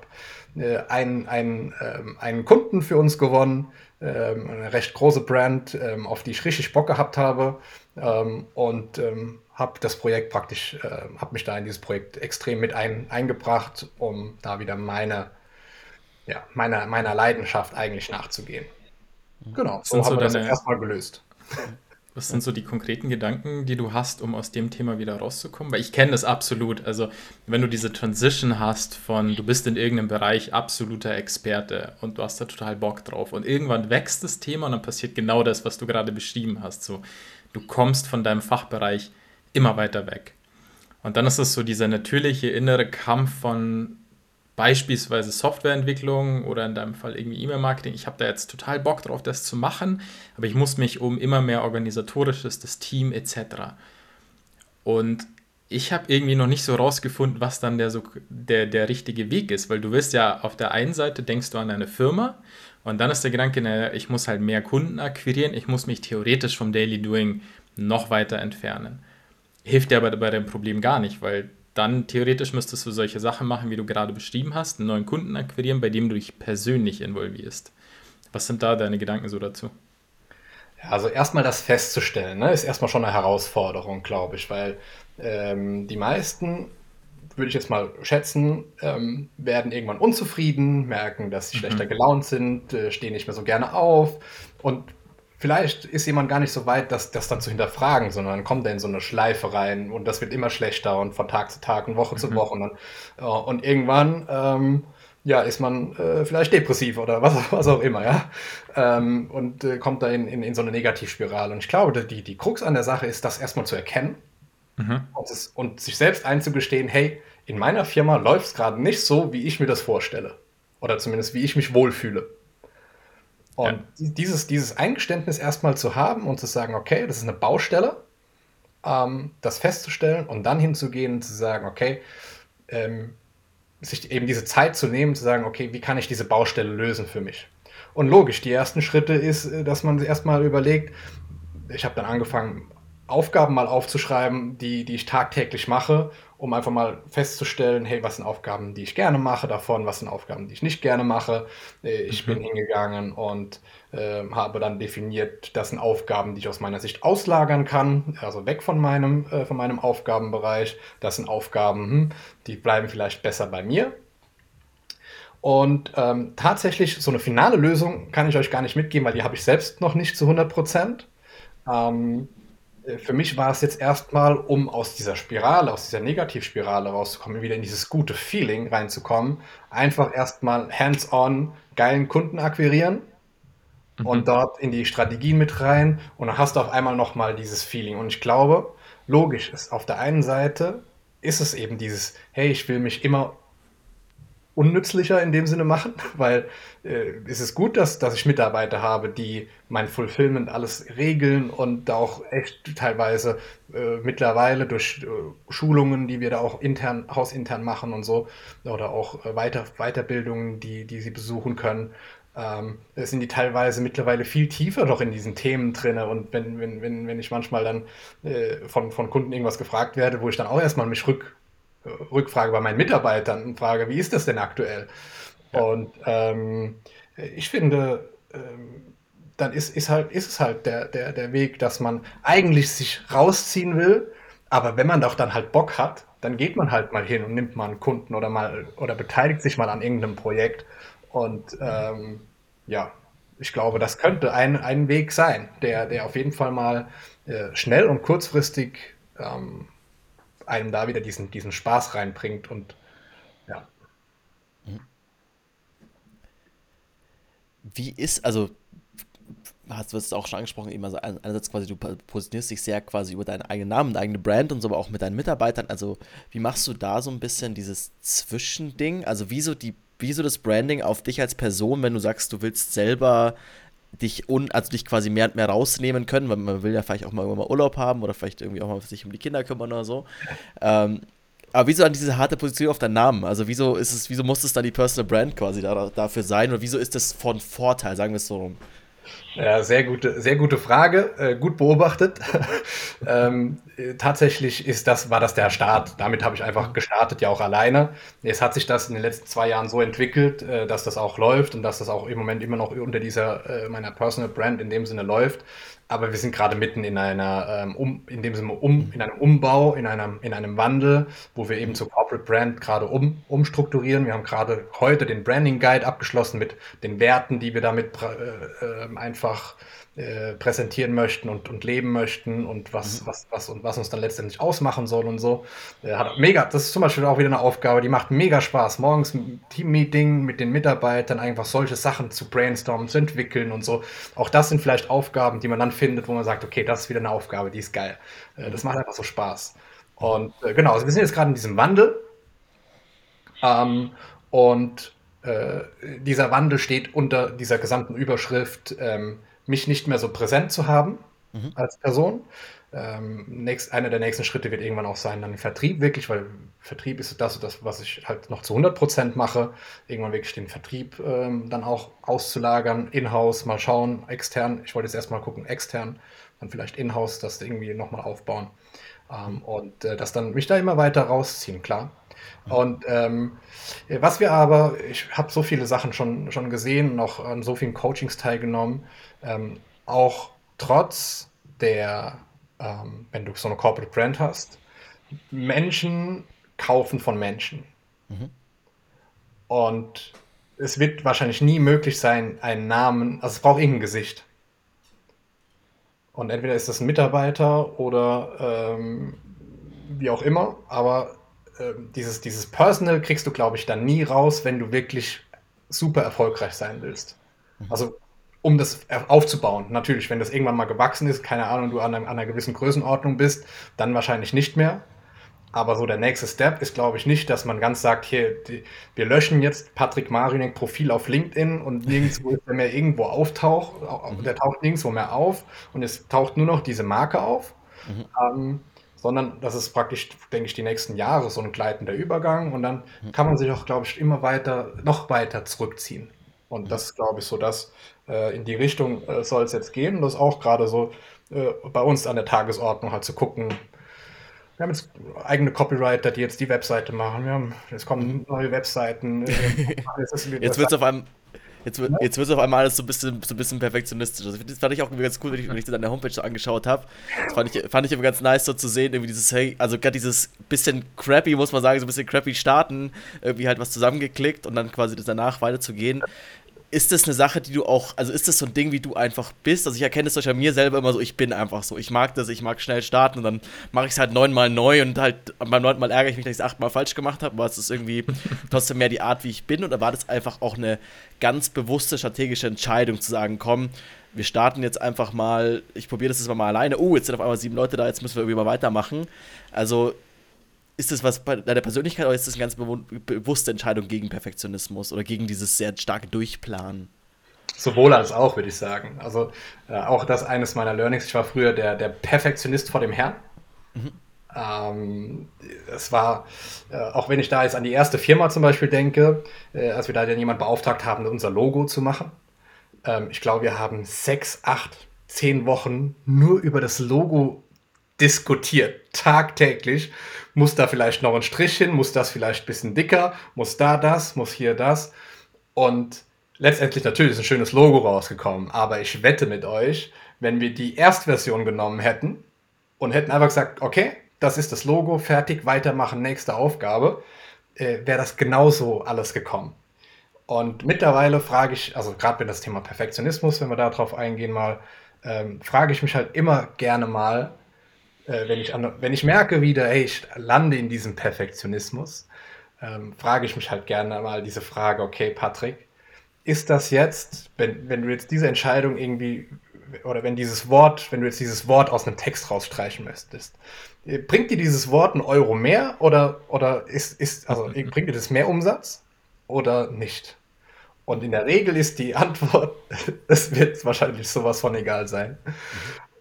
äh, einen, einen, ähm, einen Kunden für uns gewonnen, ähm, eine recht große Brand, ähm, auf die ich richtig Bock gehabt habe ähm, und ähm, habe das Projekt praktisch, äh, habe mich da in dieses Projekt extrem mit ein, eingebracht, um da wieder meine, ja, meiner, meiner Leidenschaft eigentlich nachzugehen. Genau, so haben wir das erstmal gelöst. Was sind so die konkreten Gedanken, die du hast, um aus dem Thema wieder rauszukommen? Weil ich kenne das absolut. Also, wenn du diese Transition hast von, du bist in irgendeinem Bereich absoluter Experte und du hast da total Bock drauf und irgendwann wächst das Thema und dann passiert genau das, was du gerade beschrieben hast. So, du kommst von deinem Fachbereich immer weiter weg. Und dann ist es so dieser natürliche innere Kampf von, beispielsweise Softwareentwicklung oder in deinem Fall irgendwie E-Mail-Marketing, ich habe da jetzt total Bock drauf, das zu machen, aber ich muss mich um immer mehr organisatorisches, das Team etc. Und ich habe irgendwie noch nicht so rausgefunden, was dann der, so, der, der richtige Weg ist, weil du wirst ja auf der einen Seite denkst du an deine Firma und dann ist der Gedanke, naja, ich muss halt mehr Kunden akquirieren, ich muss mich theoretisch vom Daily Doing noch weiter entfernen. Hilft dir aber bei dem Problem gar nicht, weil dann theoretisch müsstest du solche Sachen machen, wie du gerade beschrieben hast, einen neuen Kunden akquirieren, bei dem du dich persönlich involvierst. Was sind da deine Gedanken so dazu? Ja, also erstmal das festzustellen, ne, ist erstmal schon eine Herausforderung, glaube ich, weil ähm, die meisten, würde ich jetzt mal schätzen, ähm, werden irgendwann unzufrieden, merken, dass sie mhm. schlechter gelaunt sind, äh, stehen nicht mehr so gerne auf und vielleicht ist jemand gar nicht so weit, das, das dann zu hinterfragen, sondern dann kommt er in so eine Schleife rein und das wird immer schlechter und von Tag zu Tag und Woche mhm. zu Woche. Und, dann, äh, und irgendwann ähm, ja, ist man äh, vielleicht depressiv oder was, was auch immer, ja. Ähm, und äh, kommt da in, in, in, so eine Negativspirale. Und ich glaube, die, die Krux an der Sache ist, das erstmal zu erkennen mhm. und, es, und sich selbst einzugestehen, hey, in meiner Firma läuft es gerade nicht so, wie ich mir das vorstelle. Oder zumindest wie ich mich wohlfühle. Und ja. dieses, dieses Eingeständnis erstmal zu haben und zu sagen, okay, das ist eine Baustelle, ähm, das festzustellen und dann hinzugehen und zu sagen, okay, ähm, sich eben diese Zeit zu nehmen, zu sagen, okay, wie kann ich diese Baustelle lösen für mich? Und logisch, die ersten Schritte ist, äh, dass man erstmal überlegt, ich habe dann angefangen, Aufgaben mal aufzuschreiben, die, die ich tagtäglich mache um einfach mal festzustellen, hey, was sind Aufgaben, die ich gerne mache davon, was sind Aufgaben, die ich nicht gerne mache. Äh, ich mhm. bin hingegangen und äh, habe dann definiert, das sind Aufgaben, die ich aus meiner Sicht auslagern kann, also weg von meinem, äh, von meinem Aufgabenbereich. Das sind Aufgaben, hm, die bleiben vielleicht besser bei mir. Und ähm, tatsächlich, so eine finale Lösung kann ich euch gar nicht mitgeben, weil die habe ich selbst noch nicht zu 100 Prozent. Ähm, äh, für mich war es jetzt erstmal, um aus dieser Spirale, aus dieser Negativspirale rauszukommen, wieder in dieses gute Feeling reinzukommen, einfach erstmal hands-on geilen Kunden akquirieren mhm. und dort in die Strategien mit rein und dann hast du auf einmal nochmal dieses Feeling. Und ich glaube, logisch ist, auf der einen Seite ist es eben dieses, hey, ich will mich immer unnützlicher in dem Sinne machen, weil äh, es ist gut, dass, dass ich Mitarbeiter habe, die mein Fulfillment alles regeln und auch echt teilweise äh, mittlerweile durch äh, Schulungen, die wir da auch intern, hausintern machen und so, oder auch äh, Weiter, Weiterbildungen, die, die sie besuchen können, ähm, sind die teilweise mittlerweile viel tiefer doch in diesen Themen drin. Und wenn, wenn, wenn, wenn ich manchmal dann äh, von, von Kunden irgendwas gefragt werde, wo ich dann auch erstmal mich rück, Rückfrage bei meinen Mitarbeitern und frage, wie ist das denn aktuell? Ja. Und ähm, ich finde, ähm, dann ist, ist, halt, ist es halt der, der, der Weg, dass man eigentlich sich rausziehen will, aber wenn man doch dann halt Bock hat, dann geht man halt mal hin und nimmt mal einen Kunden oder mal oder beteiligt sich mal an irgendeinem Projekt. Und ähm, ja, ich glaube, das könnte ein, ein Weg sein, der, der auf jeden Fall mal äh, schnell und kurzfristig ähm, einem da wieder diesen, diesen Spaß reinbringt und ja. Wie ist, also hast du es auch schon angesprochen, eben also einerseits quasi, du positionierst dich sehr quasi über deinen eigenen Namen, deine eigene Brand und so, aber auch mit deinen Mitarbeitern. Also, wie machst du da so ein bisschen dieses Zwischending? Also, wieso die, wieso das Branding auf dich als Person, wenn du sagst, du willst selber dich un, also dich quasi mehr und mehr rausnehmen können, weil man will ja vielleicht auch mal irgendwann mal Urlaub haben oder vielleicht irgendwie auch mal sich um die Kinder kümmern oder so. Ähm, aber wieso an diese harte Position auf deinen Namen? Also wieso ist es, wieso muss es dann die Personal Brand quasi da, dafür sein oder wieso ist das von Vorteil, sagen wir es so rum? Ja, sehr gute, sehr gute Frage, äh, gut beobachtet. ähm, tatsächlich ist das, war das der Start. Damit habe ich einfach gestartet, ja auch alleine. Jetzt hat sich das in den letzten zwei Jahren so entwickelt, äh, dass das auch läuft und dass das auch im Moment immer noch unter dieser äh, meiner Personal Brand in dem Sinne läuft. Aber wir sind gerade mitten in einer, ähm, um, in dem Sinne um, in einem Umbau, in einem, in einem Wandel, wo wir eben zur Corporate Brand gerade um, umstrukturieren. Wir haben gerade heute den Branding Guide abgeschlossen mit den Werten, die wir damit äh, äh, einfach äh, präsentieren möchten und, und leben möchten und was, mhm. was, was, und was uns dann letztendlich ausmachen soll und so. Äh, hat mega, das ist zum Beispiel auch wieder eine Aufgabe, die macht mega Spaß. Morgens ein Team-Meeting mit den Mitarbeitern, einfach solche Sachen zu brainstormen, zu entwickeln und so. Auch das sind vielleicht Aufgaben, die man dann findet, wo man sagt, okay, das ist wieder eine Aufgabe, die ist geil. Äh, das macht einfach so Spaß. Und äh, genau, also wir sind jetzt gerade in diesem Wandel. Ähm, und äh, dieser Wandel steht unter dieser gesamten Überschrift ähm, mich nicht mehr so präsent zu haben mhm. als Person. Ähm, nächst, einer der nächsten Schritte wird irgendwann auch sein, dann Vertrieb wirklich, weil Vertrieb ist das, das was ich halt noch zu 100% mache, irgendwann wirklich den Vertrieb ähm, dann auch auszulagern, in-house, mal schauen, extern, ich wollte jetzt erstmal gucken, extern, dann vielleicht in-house das irgendwie nochmal aufbauen ähm, und äh, das dann mich da immer weiter rausziehen, klar. Mhm. Und ähm, was wir aber, ich habe so viele Sachen schon, schon gesehen, noch an so vielen Coachings teilgenommen, ähm, auch trotz der, ähm, wenn du so eine Corporate Brand hast, Menschen kaufen von Menschen. Mhm. Und es wird wahrscheinlich nie möglich sein, einen Namen, also es braucht irgendein Gesicht. Und entweder ist das ein Mitarbeiter oder ähm, wie auch immer, aber äh, dieses, dieses Personal kriegst du, glaube ich, dann nie raus, wenn du wirklich super erfolgreich sein willst. Mhm. Also um das aufzubauen. Natürlich, wenn das irgendwann mal gewachsen ist, keine Ahnung, du an, einem, an einer gewissen Größenordnung bist, dann wahrscheinlich nicht mehr. Aber so der nächste Step ist, glaube ich, nicht, dass man ganz sagt, hier, die, wir löschen jetzt Patrick Marinek Profil auf LinkedIn und nirgendwo ist er mehr irgendwo auftaucht, mhm. der taucht nirgendwo mehr auf und es taucht nur noch diese Marke auf. Mhm. Ähm, sondern das ist praktisch, denke ich, die nächsten Jahre so ein gleitender Übergang und dann mhm. kann man sich auch, glaube ich, immer weiter, noch weiter zurückziehen. Und mhm. das ist, glaube ich, so das, äh, in die Richtung äh, soll es jetzt gehen. Und das ist auch gerade so äh, bei uns an der Tagesordnung halt zu gucken. Wir haben jetzt eigene Copywriter, die jetzt die Webseite machen. Wir haben, es kommen neue Webseiten. jetzt jetzt wird es auf einem Jetzt, jetzt wird es auf einmal alles so ein bisschen, so ein bisschen perfektionistisch. Also, das fand ich auch ganz cool, wenn ich, wenn ich das an der Homepage so angeschaut habe. Das fand ich, fand ich immer ganz nice, so zu sehen, irgendwie dieses, hey, also gerade dieses bisschen crappy, muss man sagen, so ein bisschen crappy starten, irgendwie halt was zusammengeklickt und dann quasi das danach weiterzugehen ist das eine Sache, die du auch, also ist das so ein Ding, wie du einfach bist? Also ich erkenne es durch mir selber immer so, ich bin einfach so. Ich mag das, ich mag schnell starten und dann mache ich es halt neunmal neu und halt beim neunten Mal ärgere ich mich, dass ich es achtmal falsch gemacht habe, aber es ist irgendwie trotzdem mehr die Art, wie ich bin. Oder war das einfach auch eine ganz bewusste strategische Entscheidung zu sagen, komm, wir starten jetzt einfach mal, ich probiere das jetzt mal alleine. Oh, jetzt sind auf einmal sieben Leute da, jetzt müssen wir irgendwie mal weitermachen. Also ist das was bei deiner Persönlichkeit oder ist das eine ganz bewusste Entscheidung gegen Perfektionismus oder gegen dieses sehr starke Durchplanen? Sowohl als auch, würde ich sagen. Also äh, auch das eines meiner Learnings. Ich war früher der, der Perfektionist vor dem Herrn. Mhm. Ähm, es war, äh, auch wenn ich da jetzt an die erste Firma zum Beispiel denke, äh, als wir da dann jemand beauftragt haben, unser Logo zu machen. Ähm, ich glaube, wir haben sechs, acht, zehn Wochen nur über das Logo diskutiert, tagtäglich. Muss da vielleicht noch ein Strich hin, muss das vielleicht ein bisschen dicker, muss da das, muss hier das. Und letztendlich natürlich ist ein schönes Logo rausgekommen, aber ich wette mit euch, wenn wir die Erstversion genommen hätten und hätten einfach gesagt, okay, das ist das Logo, fertig, weitermachen, nächste Aufgabe, äh, wäre das genauso alles gekommen. Und mittlerweile frage ich, also gerade wenn das Thema Perfektionismus, wenn wir darauf eingehen mal, ähm, frage ich mich halt immer gerne mal, äh, wenn, ich an, wenn ich merke wieder, hey, ich lande in diesem Perfektionismus, ähm, frage ich mich halt gerne mal diese Frage, okay, Patrick, ist das jetzt, wenn, wenn du jetzt diese Entscheidung irgendwie, oder wenn dieses Wort, wenn du jetzt dieses Wort aus einem Text rausstreichen müsstest, äh, bringt dir dieses Wort einen Euro mehr oder, oder ist, ist, also bringt dir das mehr Umsatz oder nicht? Und in der Regel ist die Antwort, es wird wahrscheinlich sowas von egal sein. Mhm.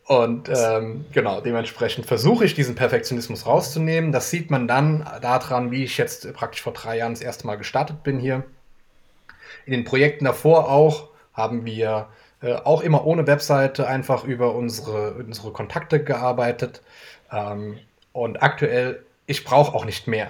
Und ähm, genau, dementsprechend versuche ich diesen Perfektionismus rauszunehmen. Das sieht man dann daran, wie ich jetzt praktisch vor drei Jahren das erste Mal gestartet bin hier. In den Projekten davor auch haben wir Äh, auch immer ohne Webseite, einfach über unsere, unsere Kontakte gearbeitet. Ähm, und aktuell, ich brauche auch nicht mehr.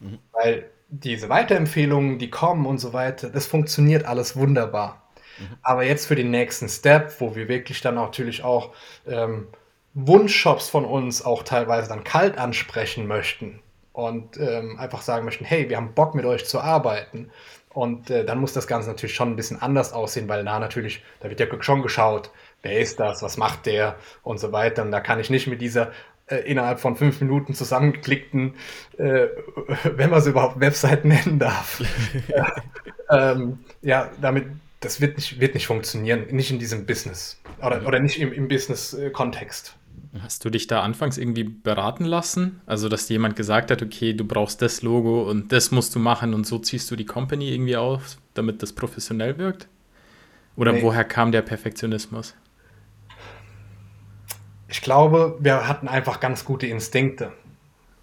Mhm. Weil diese Weiterempfehlungen, die kommen und so weiter, das funktioniert alles wunderbar. Mhm. Aber jetzt für den nächsten Step, wo wir wirklich dann natürlich auch ähm, Wunschshops von uns auch teilweise dann kalt ansprechen möchten und ähm, einfach sagen möchten, hey, wir haben Bock mit euch zu arbeiten. Und äh, dann muss das Ganze natürlich schon ein bisschen anders aussehen, weil da natürlich, da wird ja schon geschaut, wer ist das, was macht der und so weiter. Und da kann ich nicht mit dieser äh, innerhalb von fünf Minuten zusammengeklickten, äh, wenn man es überhaupt Website nennen darf. ähm, ja, damit, das wird nicht, wird nicht funktionieren, nicht in diesem Business oder, oder nicht im, im Business-Kontext. Hast du dich da anfangs irgendwie beraten lassen? Also, dass jemand gesagt hat, okay, du brauchst das Logo und das musst du machen und so ziehst du die Company irgendwie auf, damit das professionell wirkt? Oder nee. woher kam der Perfektionismus? Ich glaube, wir hatten einfach ganz gute Instinkte.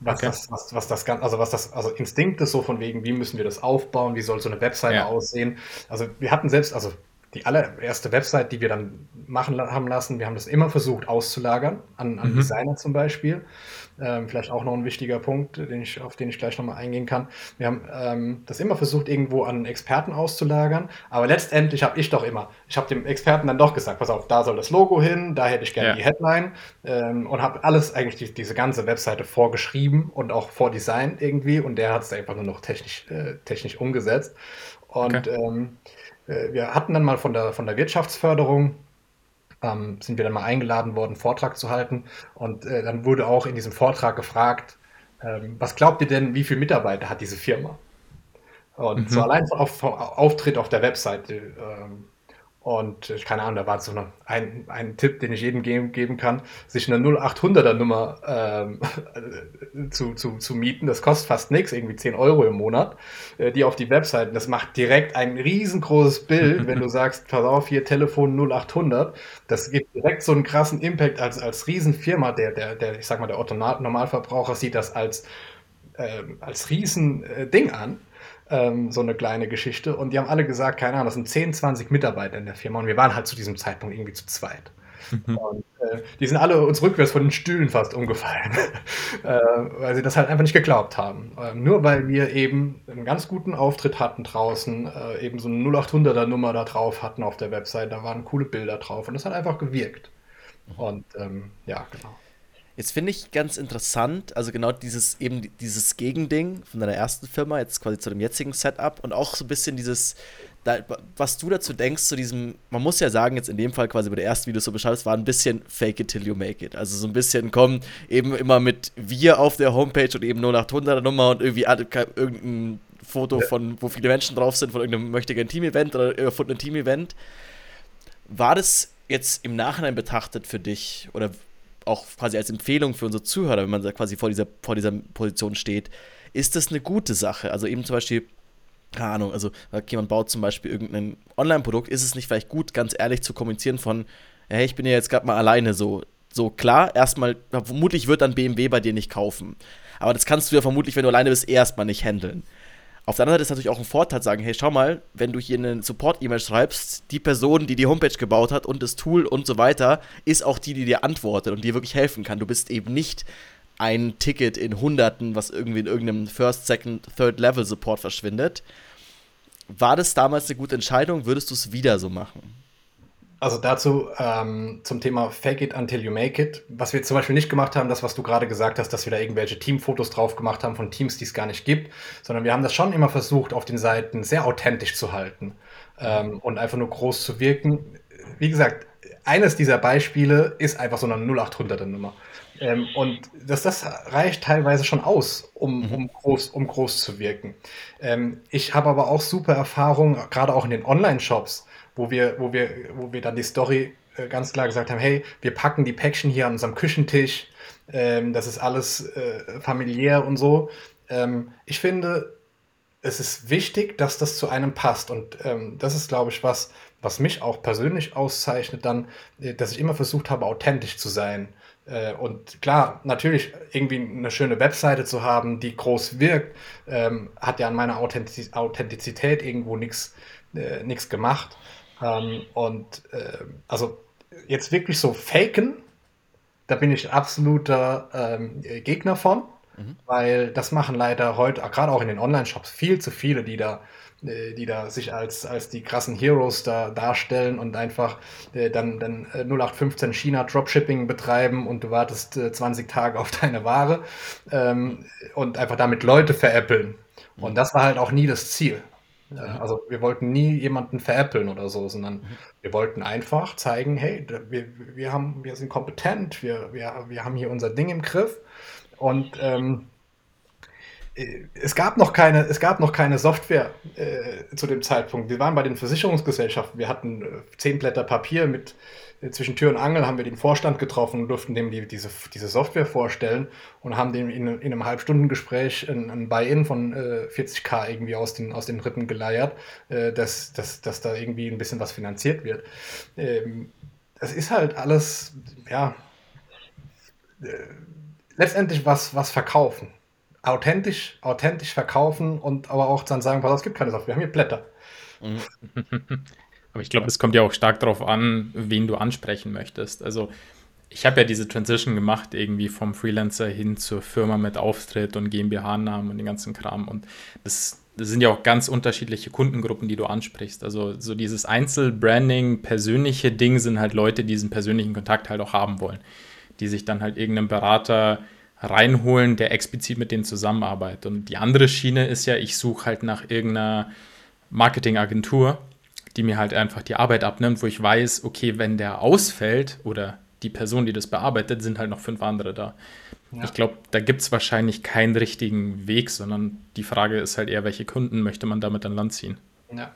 Was okay. das, was, was das also was das, also Instinkte so von wegen, wie müssen wir das aufbauen, wie soll so eine Webseite ja. aussehen. Also wir hatten selbst, also die allererste Website, die wir dann machen haben lassen, wir haben das immer versucht auszulagern, an, an mhm. Designer zum Beispiel. Ähm, vielleicht auch noch ein wichtiger Punkt, den ich, auf den ich gleich nochmal eingehen kann. Wir haben ähm, das immer versucht, irgendwo an Experten auszulagern, aber letztendlich habe ich doch immer, ich habe dem Experten dann doch gesagt, pass auf, da soll das Logo hin, da hätte ich gerne ja. die Headline ähm, und habe alles eigentlich die, diese ganze Webseite vorgeschrieben und auch vordesignt irgendwie und der hat es einfach nur noch technisch, äh, technisch umgesetzt. Und okay. ähm, äh, wir hatten dann mal von der, von der Wirtschaftsförderung, ähm, sind wir dann mal eingeladen worden, Vortrag zu halten. Und äh, dann wurde auch in diesem Vortrag gefragt, ähm, was glaubt ihr denn, wie viele Mitarbeiter hat diese Firma? Und mhm. so allein auf, Auftritt auf der Webseite ähm, und keine Ahnung, da war so eine, ein, ein Tipp, den ich jedem geben, geben kann, sich eine 0800er Nummer ähm, zu, zu, zu mieten. Das kostet fast nichts, irgendwie 10 Euro im Monat. Äh, die auf die Webseiten, das macht direkt ein riesengroßes Bild, wenn du sagst, pass auf, hier Telefon 0800. Das gibt direkt so einen krassen Impact als, als Riesenfirma. Der, der, der, ich sag mal, der Otto Normalverbraucher sieht das als, äh, als Riesending an ähm, so eine kleine Geschichte. Und die haben alle gesagt, keine Ahnung, das sind 10, 20 Mitarbeiter in der Firma und wir waren halt zu diesem Zeitpunkt irgendwie zu zweit. Mhm. Und, äh, die sind alle uns rückwärts von den Stühlen fast umgefallen, äh, weil sie das halt einfach nicht geglaubt haben. Äh, nur weil wir eben einen ganz guten Auftritt hatten draußen, äh, eben so eine 0800er Nummer da drauf hatten auf der Website, da waren coole Bilder drauf und das hat einfach gewirkt. Mhm. Und ähm, ja, genau. Jetzt finde ich ganz interessant, also genau dieses eben dieses Gegending von deiner ersten Firma, jetzt quasi zu dem jetzigen Setup und auch so ein bisschen dieses, da, was du dazu denkst, zu diesem, man muss ja sagen, jetzt in dem Fall quasi bei der ersten, wie du es so beschreibst, war ein bisschen fake it till you make it. Also so ein bisschen kommen eben immer mit wir auf der Homepage und eben nur nach 100er Nummer und irgendwie irgendein Foto von, wo viele Menschen drauf sind, von irgendeinem möchtigen Team-Event oder erfundenen Team-Event. War das jetzt im Nachhinein betrachtet für dich oder auch quasi als Empfehlung für unsere Zuhörer, wenn man da quasi vor dieser, vor dieser Position steht, ist das eine gute Sache. Also eben zum Beispiel, keine Ahnung, also jemand baut zum Beispiel irgendein Online-Produkt, ist es nicht vielleicht gut, ganz ehrlich zu kommunizieren von, hey, ich bin ja jetzt gerade mal alleine so. So klar, erstmal, vermutlich wird dann BMW bei dir nicht kaufen. Aber das kannst du ja vermutlich, wenn du alleine bist, erstmal nicht handeln. Auf der anderen Seite ist natürlich auch ein Vorteil, sagen, hey, schau mal, wenn du hier eine Support-E-Mail schreibst, die Person, die die Homepage gebaut hat und das Tool und so weiter, ist auch die, die dir antwortet und dir wirklich helfen kann. Du bist eben nicht ein Ticket in Hunderten, was irgendwie in irgendeinem First, Second, Third Level Support verschwindet. War das damals eine gute Entscheidung? Würdest du es wieder so machen? Also dazu ähm, zum Thema Fake it until you make it. Was wir zum Beispiel nicht gemacht haben, das, was du gerade gesagt hast, dass wir da irgendwelche Teamfotos drauf gemacht haben von Teams, die es gar nicht gibt, sondern wir haben das schon immer versucht, auf den Seiten sehr authentisch zu halten ähm, und einfach nur groß zu wirken. Wie gesagt, eines dieser Beispiele ist einfach so eine 0800er Nummer. Ähm, und das, das reicht teilweise schon aus, um, mhm. um, groß, um groß zu wirken. Ähm, ich habe aber auch super Erfahrungen, gerade auch in den Online-Shops, wo wir, wo wir, wo wir dann die Story äh, ganz klar gesagt haben, hey, wir packen die Päckchen hier an unserem Küchentisch, ähm, das ist alles äh, familiär und so. Ähm, ich finde, es ist wichtig, dass das zu einem passt. Und ähm, das ist, glaube ich, was, was mich auch persönlich auszeichnet, dann, äh, dass ich immer versucht habe, authentisch zu sein. Äh, und klar, natürlich irgendwie eine schöne Webseite zu haben, die groß wirkt, ähm, hat ja an meiner Authentizität irgendwo nichts äh, gemacht. Ähm, und äh, also jetzt wirklich so faken, da bin ich absoluter ähm, Gegner von, mhm. weil das machen leider heute, gerade auch in den Online-Shops, viel zu viele, die da äh, die da sich als, als die krassen Heroes da darstellen und einfach äh, dann, dann 0815 äh, China Dropshipping betreiben und du wartest äh, 20 Tage auf deine Ware ähm, und einfach damit Leute veräppeln. Mhm. Und das war halt auch nie das Ziel. Also wir wollten nie jemanden veräppeln oder so, sondern mhm. wir wollten einfach zeigen, hey, wir, wir, haben, wir sind kompetent, wir, wir, wir haben hier unser Ding im Griff und ähm, äh, es gab noch keine, es gab noch keine Software äh, zu dem Zeitpunkt. Wir waren bei den Versicherungsgesellschaften. Wir hatten äh, zehn Blätter Papier mit zwischen Tür und Angel haben wir den Vorstand getroffen und durften dem die, diese, diese Software vorstellen und haben dem in, in einem Halbstundengespräch ein, ein Buy-in von äh, 40k irgendwie aus den, aus den Rippen geleiert, äh, dass, dass, dass da irgendwie ein bisschen was finanziert wird. Ähm, das ist halt alles, ja, äh, letztendlich was, was verkaufen authentisch, authentisch verkaufen und aber auch dann sagen, es gibt keine Software, wir haben hier Blätter. Aber ich glaube, es kommt ja auch stark darauf an, wen du ansprechen möchtest. Also ich habe ja diese Transition gemacht, irgendwie vom Freelancer hin zur Firma mit Auftritt und GmbH-Namen und den ganzen Kram. Und das, das sind ja auch ganz unterschiedliche Kundengruppen, die du ansprichst. Also so dieses Einzelbranding, persönliche Ding sind halt Leute, die diesen persönlichen Kontakt halt auch haben wollen. Die sich dann halt irgendeinem Berater reinholen, der explizit mit denen zusammenarbeitet. Und die andere Schiene ist ja, ich suche halt nach irgendeiner Marketingagentur, die mir halt einfach die Arbeit abnimmt, wo ich weiß, okay, wenn der ausfällt oder die Person, die das bearbeitet, sind halt noch fünf andere da. Ja. Ich glaube, da gibt es wahrscheinlich keinen richtigen Weg, sondern die Frage ist halt eher, welche Kunden möchte man damit an Land ziehen. Ja.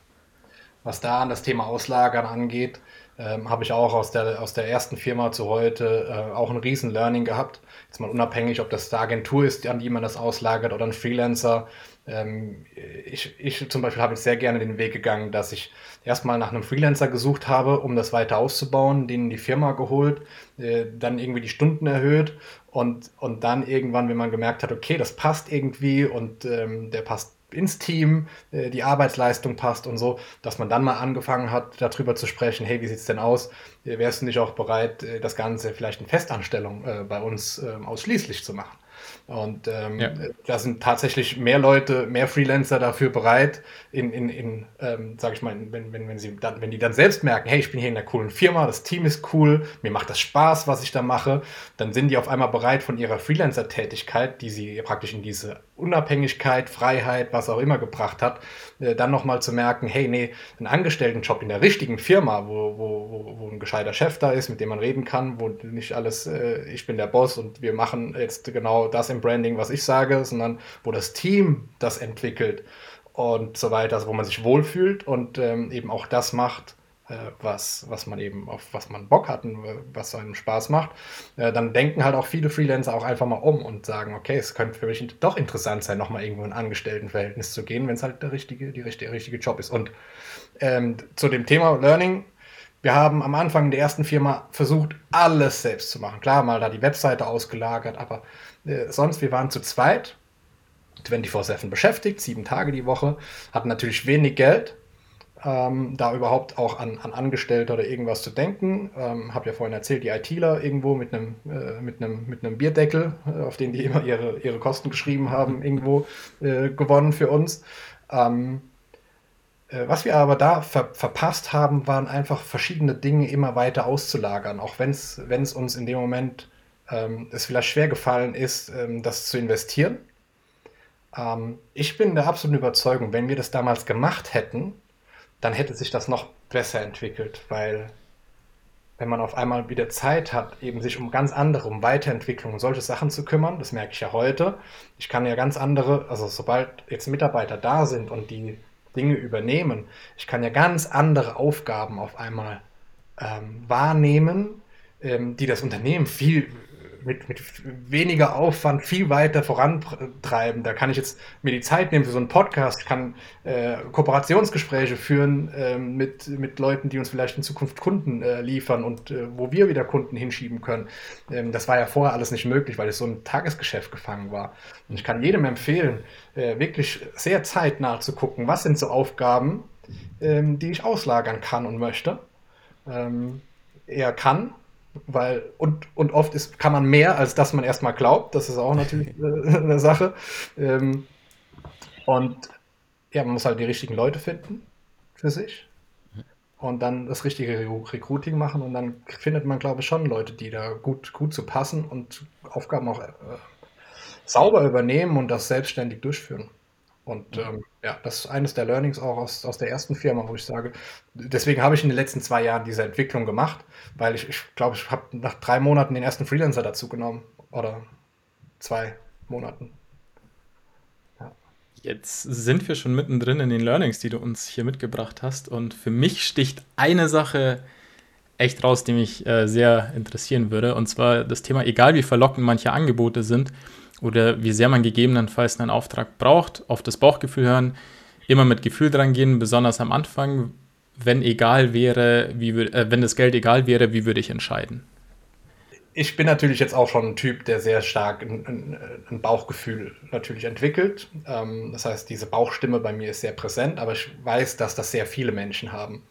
Was da an das Thema Auslagern angeht, ähm, habe ich auch aus der, aus der ersten Firma zu heute äh, auch ein riesen Learning gehabt. Jetzt mal unabhängig, ob das eine Agentur ist, an die man das auslagert oder ein Freelancer. Ähm, ich, ich zum Beispiel habe jetzt sehr gerne den Weg gegangen, dass ich erstmal nach einem Freelancer gesucht habe, um das weiter auszubauen, den in die Firma geholt, äh, dann irgendwie die Stunden erhöht und, und dann irgendwann, wenn man gemerkt hat, okay, das passt irgendwie und ähm, der passt ins Team, äh, die Arbeitsleistung passt und so, dass man dann mal angefangen hat, darüber zu sprechen, hey, wie sieht es denn aus? Äh, wärst du nicht auch bereit, äh, das Ganze vielleicht in Festanstellung bei uns ähm, ausschließlich zu machen? Und ähm, ja. da sind tatsächlich mehr Leute, mehr Freelancer dafür bereit, in, in, in ähm, sag ich mal, wenn, wenn, wenn, sie dann, wenn die dann selbst merken, hey, ich bin hier in einer coolen Firma, das Team ist cool, mir macht das Spaß, was ich da mache, dann sind die auf einmal bereit von ihrer Freelancer-Tätigkeit, die sie praktisch in diese Unabhängigkeit, Freiheit, was auch immer gebracht hat, äh, dann nochmal zu merken, hey, nee, ein Angestelltenjob in der richtigen Firma, wo, wo, wo, ein gescheiter Chef da ist, mit dem man reden kann, wo nicht alles, äh, ich bin der Boss und wir machen jetzt genau das im Branding, was ich sage, sondern wo das Team das entwickelt und so weiter, also wo man sich wohlfühlt und ähm, eben auch das macht, was, was man eben auf was man Bock hat und äh, was einem Spaß macht, äh, dann denken halt auch viele Freelancer auch einfach mal um und sagen, okay, es könnte für mich doch interessant sein, nochmal irgendwo in ein Angestelltenverhältnis zu gehen, wenn es halt der richtige, die richtige, richtige Job ist. Und ähm, zu dem Thema Learning, wir haben am Anfang der ersten Firma versucht, alles selbst zu machen. Klar, mal da die Webseite ausgelagert, aber äh, sonst, wir waren zu zweit, 24-7 beschäftigt, sieben Tage die Woche, hatten natürlich wenig Geld, ähm, da überhaupt auch an, an Angestellte oder irgendwas zu denken. Ähm, habe ja vorhin erzählt, die ITler irgendwo mit einem, äh, mit einem, mit einem Bierdeckel, äh, auf den die immer ihre, ihre Kosten geschrieben haben, irgendwo äh, gewonnen für uns. Ähm, äh, was wir aber da ver verpasst haben, waren einfach verschiedene Dinge immer weiter auszulagern, auch wenn es uns in dem Moment ähm, es vielleicht schwer gefallen ist, ähm, das zu investieren. Ähm, ich bin der absoluten Überzeugung, wenn wir das damals gemacht hätten, dann hätte sich das noch besser entwickelt, weil wenn man auf einmal wieder Zeit hat, eben sich um ganz andere, um Weiterentwicklung und solche Sachen zu kümmern, das merke ich ja heute. Ich kann ja ganz andere, also sobald jetzt Mitarbeiter da sind und die Dinge übernehmen, ich kann ja ganz andere Aufgaben auf einmal ähm, wahrnehmen, ähm, die das Unternehmen viel mit, mit weniger Aufwand viel weiter vorantreiben. Da kann ich jetzt mir die Zeit nehmen für so einen Podcast, kann äh, Kooperationsgespräche führen äh, mit, mit Leuten, die uns vielleicht in Zukunft Kunden äh, liefern und äh, wo wir wieder Kunden hinschieben können. Ähm, das war ja vorher alles nicht möglich, weil es so ein Tagesgeschäft gefangen war. Und ich kann jedem empfehlen, äh, wirklich sehr zeitnah zu gucken, was sind so Aufgaben, ähm, die ich auslagern kann und möchte. Ähm, eher kann, weil und, und oft ist, kann man mehr, als dass man erstmal glaubt. Das ist auch natürlich äh, eine Sache. Ähm, und ja, man muss halt die richtigen Leute finden für sich und dann das richtige Recruiting machen und dann findet man, glaube ich, schon Leute, die da gut, gut zu passen und Aufgaben auch äh, sauber übernehmen und das selbstständig durchführen. Und ähm, ja, das ist eines der Learnings auch aus, aus der ersten Firma, wo ich sage, deswegen habe ich in den letzten zwei Jahren diese Entwicklung gemacht, weil ich, ich glaube, ich habe nach drei Monaten den ersten Freelancer dazu genommen oder zwei Monaten. Jetzt sind wir schon mittendrin in den Learnings, die du uns hier mitgebracht hast. Und für mich sticht eine Sache echt raus, die mich äh, sehr interessieren würde. Und zwar das Thema, egal wie verlockend manche Angebote sind oder wie sehr man gegebenenfalls einen Auftrag braucht, auf das Bauchgefühl hören, immer mit Gefühl dran gehen, besonders am Anfang. Wenn egal wäre, wie äh, wenn das Geld egal wäre, wie würde ich entscheiden? ich bin natürlich jetzt auch schon ein Typ, der sehr stark ein, ein, ein Bauchgefühl natürlich entwickelt. Ähm, das heißt, diese Bauchstimme bei mir ist sehr präsent, aber ich weiß, dass das sehr viele Menschen haben.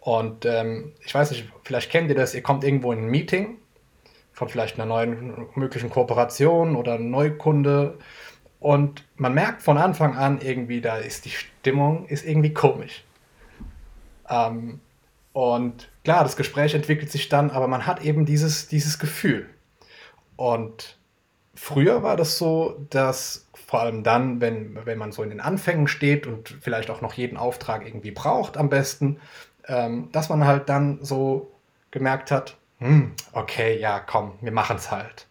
Und ähm, ich weiß nicht, vielleicht kennt ihr das, ihr kommt irgendwo in ein Meeting von vielleicht einer neuen möglichen Kooperation oder Neukunde und man merkt von Anfang an irgendwie, da ist die Stimmung ist irgendwie komisch. Ähm, und klar, das Gespräch entwickelt sich dann, aber man hat eben dieses, dieses Gefühl. Und früher war das so, dass vor allem dann, wenn, wenn man so in den Anfängen steht und vielleicht auch noch jeden Auftrag irgendwie braucht am besten, ähm, dass man halt dann so gemerkt hat, hm, okay, ja, komm, wir machen es halt.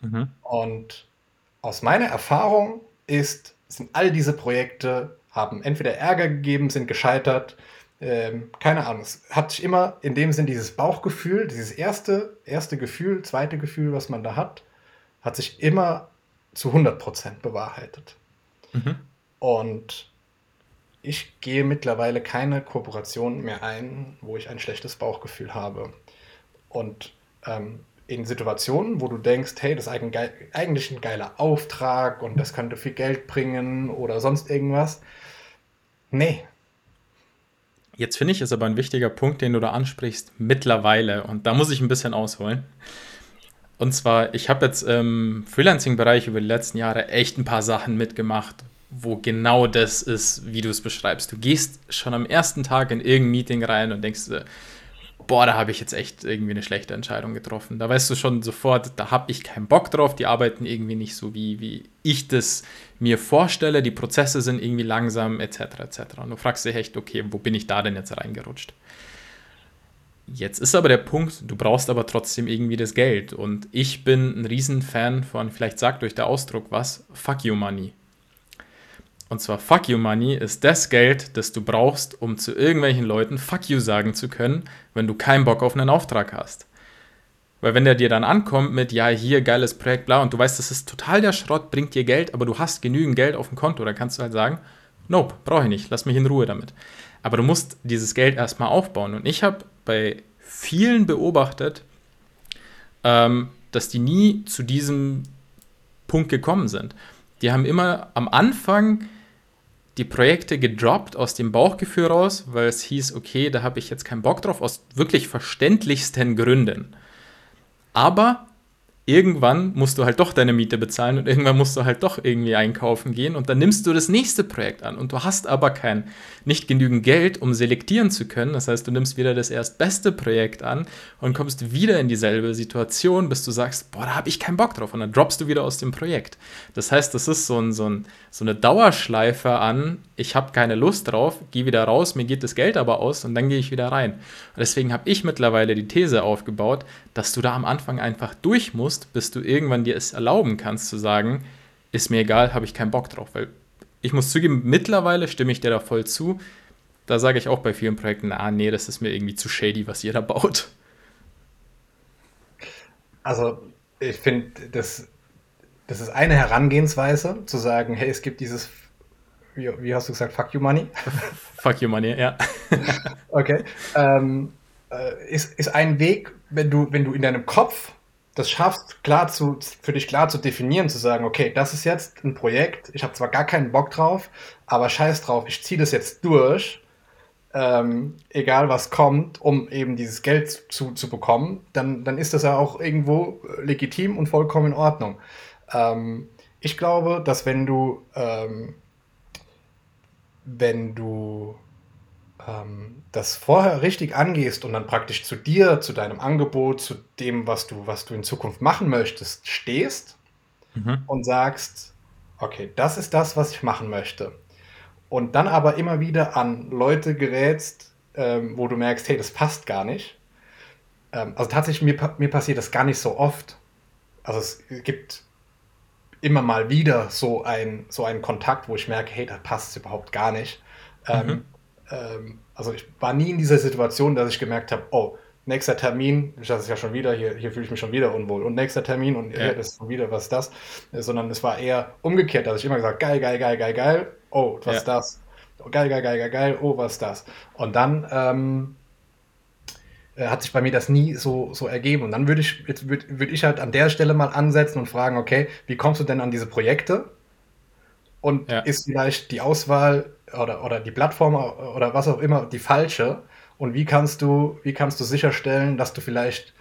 Mhm. Und aus meiner Erfahrung ist, sind all diese Projekte, haben entweder Ärger gegeben, sind gescheitert, ähm, keine Ahnung, es hat sich immer in dem Sinn dieses Bauchgefühl, dieses erste, erste Gefühl, zweite Gefühl, was man da hat, hat sich immer zu 100% bewahrheitet. Mhm. Und ich gehe mittlerweile keine Kooperation mehr ein, wo ich ein schlechtes Bauchgefühl habe. Und ähm, in Situationen, wo du denkst, hey, das ist eigentlich ein geiler Auftrag und das könnte viel Geld bringen oder sonst irgendwas. Nee, Jetzt finde ich, ist aber ein wichtiger Punkt, den du da ansprichst, mittlerweile. Und da muss ich ein bisschen ausholen. Und zwar, ich habe jetzt im Freelancing-Bereich über die letzten Jahre echt ein paar Sachen mitgemacht, wo genau das ist, wie du es beschreibst. Du gehst schon am ersten Tag in irgendein Meeting rein und denkst, boah, da habe ich jetzt echt irgendwie eine schlechte Entscheidung getroffen. Da weißt du schon sofort, da habe ich keinen Bock drauf, die arbeiten irgendwie nicht so, wie, wie ich das mir vorstelle, die Prozesse sind irgendwie langsam, etc., etc. Und du fragst dich echt, okay, wo bin ich da denn jetzt reingerutscht? Jetzt ist aber der Punkt, du brauchst aber trotzdem irgendwie das Geld. Und ich bin ein Riesenfan von, vielleicht sagt euch der Ausdruck was, Fuck You Money. Und zwar Fuck You Money ist das Geld, das du brauchst, um zu irgendwelchen Leuten Fuck You sagen zu können, wenn du keinen Bock auf einen Auftrag hast. Weil wenn der dir dann ankommt mit, ja, hier, geiles Projekt, bla, und du weißt, das ist total der Schrott, bringt dir Geld, aber du hast genügend Geld auf dem Konto, dann kannst du halt sagen, nope, brauche ich nicht, lass mich in Ruhe damit. Aber du musst dieses Geld erstmal aufbauen. Und ich habe bei vielen beobachtet, ähm, dass die nie zu diesem Punkt gekommen sind. Die haben immer am Anfang die Projekte gedroppt aus dem Bauchgefühl raus, weil es hieß, okay, da habe ich jetzt keinen Bock drauf, aus wirklich verständlichsten Gründen. Aber irgendwann musst du halt doch deine Miete bezahlen und irgendwann musst du halt doch irgendwie einkaufen gehen und dann nimmst du das nächste Projekt an und du hast aber kein nicht genügend Geld, um selektieren zu können. Das heißt, du nimmst wieder das erstbeste Projekt an und kommst wieder in dieselbe Situation, bis du sagst, boah, da habe ich keinen Bock drauf und dann droppst du wieder aus dem Projekt. Das heißt, das ist so, ein, so, ein, so eine Dauerschleife an, ich habe keine Lust drauf, gehe wieder raus, mir geht das Geld aber aus und dann gehe ich wieder rein. Und deswegen habe ich mittlerweile die These aufgebaut, dass du da am Anfang einfach durch musst musst, bis du irgendwann dir es erlauben kannst zu sagen, ist mir egal, habe ich keinen Bock drauf. Weil ich muss zugeben, mittlerweile stimme ich dir da voll zu. Da sage ich auch bei vielen Projekten, ah nee, das ist mir irgendwie zu shady, was ihr da baut. Also ich finde, das, das ist eine Herangehensweise, zu sagen, hey, es gibt dieses, wie, wie hast du gesagt, fuck you money? fuck you money, ja. okay. Ähm, äh, ist, ist ein Weg, wenn du, wenn du in deinem Kopf das schaffst, klar zu, für dich klar zu definieren, zu sagen, okay, das ist jetzt ein Projekt, ich habe zwar gar keinen Bock drauf, aber scheiß drauf, ich ziehe das jetzt durch ähm, egal was kommt, um eben dieses Geld zu, zu bekommen, dann, dann ist das ja auch irgendwo legitim und vollkommen in Ordnung. Ähm, ich glaube, dass wenn du, ähm, wenn du ähm, das vorher richtig angehst und dann praktisch zu dir, zu deinem Angebot, zu dem, was du, was du in Zukunft machen möchtest, stehst mhm. und sagst, okay, das ist das, was ich machen möchte. Und dann aber immer wieder an Leute gerätst, ähm, wo du merkst, hey, das passt gar nicht. Ähm, also tatsächlich, mir, mir passiert das gar nicht so oft. Also es gibt immer mal wieder so, ein, so einen Kontakt, wo ich merke, hey, da passt es überhaupt gar nicht. Ähm, mhm. Ähm, also ich war nie in dieser Situation, dass ich gemerkt habe, oh, nächster Termin, das ist ja schon wieder, hier, hier fühle ich mich schon wieder unwohl. Und nächster Termin und ja. das ist schon wieder, was ist das? Sondern es war eher umgekehrt, dass ich immer gesagt, geil, geil, geil, geil, geil, oh, was ja. ist das? Oh, geil, geil, geil, geil, geil, oh, was ist das? Und dann ähm, äh, hat sich bei mir das nie so, so ergeben. Und dann würde ich, würd, würd ich halt an der Stelle mal ansetzen und fragen, okay, wie kommst du denn an diese Projekte? Und ja. ist vielleicht die Auswahl oder, oder die Plattform oder was auch immer die falsche? Und wie kannst du, wie kannst du sicherstellen, dass du vielleicht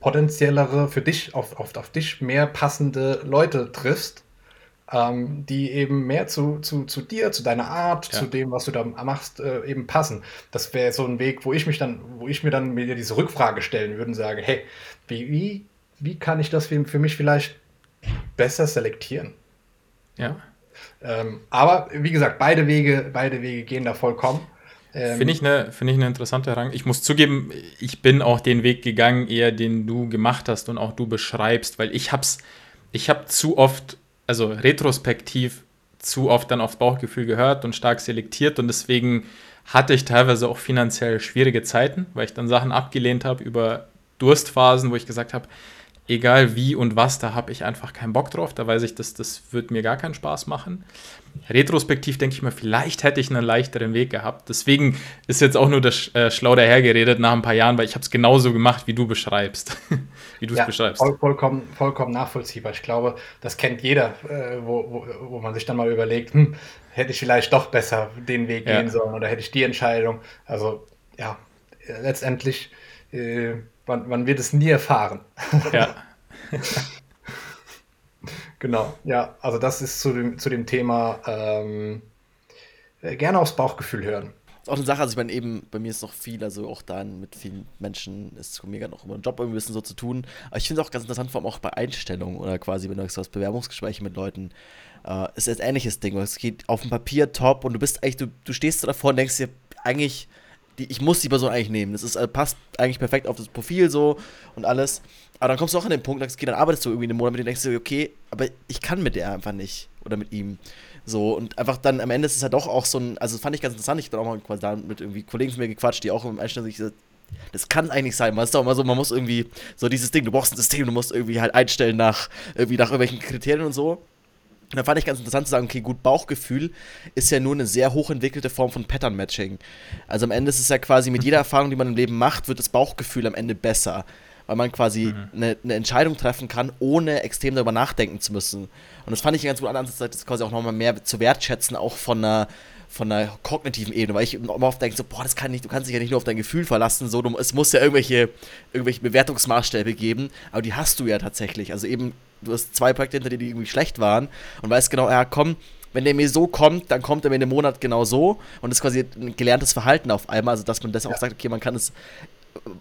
potenziellere, für dich, auf, auf, auf dich mehr passende Leute triffst, ähm, die eben mehr zu, zu, zu dir, zu deiner Art, ja. zu dem, was du da machst, äh, eben passen. Das wäre so ein Weg, wo ich mich dann, wo ich mir dann mir diese Rückfrage stellen würde und sage, hey, wie, wie, wie kann ich das für, für mich vielleicht besser selektieren? Ja. Ähm, aber wie gesagt, beide Wege, beide Wege gehen da vollkommen. Ähm, Finde ich, eine, find eine interessante Rang. Ich muss zugeben, ich bin auch den Weg gegangen, eher den du gemacht hast und auch du beschreibst, weil ich hab's, ich habe zu oft, also retrospektiv zu oft dann aufs Bauchgefühl gehört und stark selektiert und deswegen hatte ich teilweise auch finanziell schwierige Zeiten, weil ich dann Sachen abgelehnt habe über Durstphasen, wo ich gesagt habe, egal wie und was, da habe ich einfach keinen Bock drauf. Da weiß ich, dass das wird mir gar keinen Spaß machen. Retrospektiv denke ich mir, vielleicht hätte ich einen leichteren Weg gehabt. Deswegen ist jetzt auch nur das äh, schlau dahergeredet nach ein paar Jahren, weil ich habe es genauso gemacht, wie du beschreibst. wie du es ja, beschreibst. Voll, vollkommen, vollkommen nachvollziehbar. Ich glaube, das kennt jeder, äh, wo, wo, wo man sich dann mal überlegt, hm, hätte ich vielleicht doch besser den Weg ja. gehen sollen oder hätte ich die Entscheidung. Also ja, letztendlich äh, man, man wird es nie erfahren. Ja. genau, ja, also das ist zu dem, zu dem Thema ähm, äh, gerne aufs Bauchgefühl hören. Das ist auch eine Sache, also ich meine, eben bei mir ist noch viel, also auch da mit vielen Menschen ist mega noch immer ein Job irgendwie ein bisschen so zu tun. Aber ich finde es auch ganz interessant, vor allem auch bei Einstellungen oder quasi, wenn du sagst, Bewerbungsgespräche mit Leuten, äh, ist ein ähnliches Ding. Es geht auf dem Papier top und du bist eigentlich, du, du stehst davor und denkst dir, eigentlich die, ich muss die Person eigentlich nehmen. Das ist, äh, passt eigentlich perfekt auf das Profil so und alles. Aber dann kommst du auch an den Punkt, okay, dann arbeitest du irgendwie einen Monat mit dem denkst du, okay, aber ich kann mit der einfach nicht. Oder mit ihm. So, und einfach dann am Ende ist es halt doch auch so ein, also das fand ich ganz interessant, ich bin auch mal quasi mit irgendwie Kollegen von mir gequatscht, die auch im Einstellung sich das kann eigentlich sein. Man ist doch immer so, man muss irgendwie so dieses Ding, du brauchst ein System, du musst irgendwie halt einstellen nach irgendwie nach irgendwelchen Kriterien und so. Und da fand ich ganz interessant zu sagen, okay, gut, Bauchgefühl ist ja nur eine sehr hochentwickelte Form von Pattern-Matching. Also am Ende ist es ja quasi mit jeder Erfahrung, die man im Leben macht, wird das Bauchgefühl am Ende besser. Weil man quasi mhm. eine, eine, Entscheidung treffen kann, ohne extrem darüber nachdenken zu müssen. Und das fand ich ganz gut an der Seite, das quasi auch nochmal mehr zu wertschätzen, auch von einer, von einer kognitiven Ebene, weil ich immer oft denke, so, boah, das kann nicht, du kannst dich ja nicht nur auf dein Gefühl verlassen, so, du, es muss ja irgendwelche, irgendwelche Bewertungsmaßstäbe geben, aber die hast du ja tatsächlich. Also eben du hast zwei Projekte hinter dir, die irgendwie schlecht waren und weißt genau, ja, komm, wenn der mir so kommt, dann kommt er mir in einem Monat genau so und das ist quasi ein gelerntes Verhalten auf einmal, also dass man das auch sagt, okay, man kann es,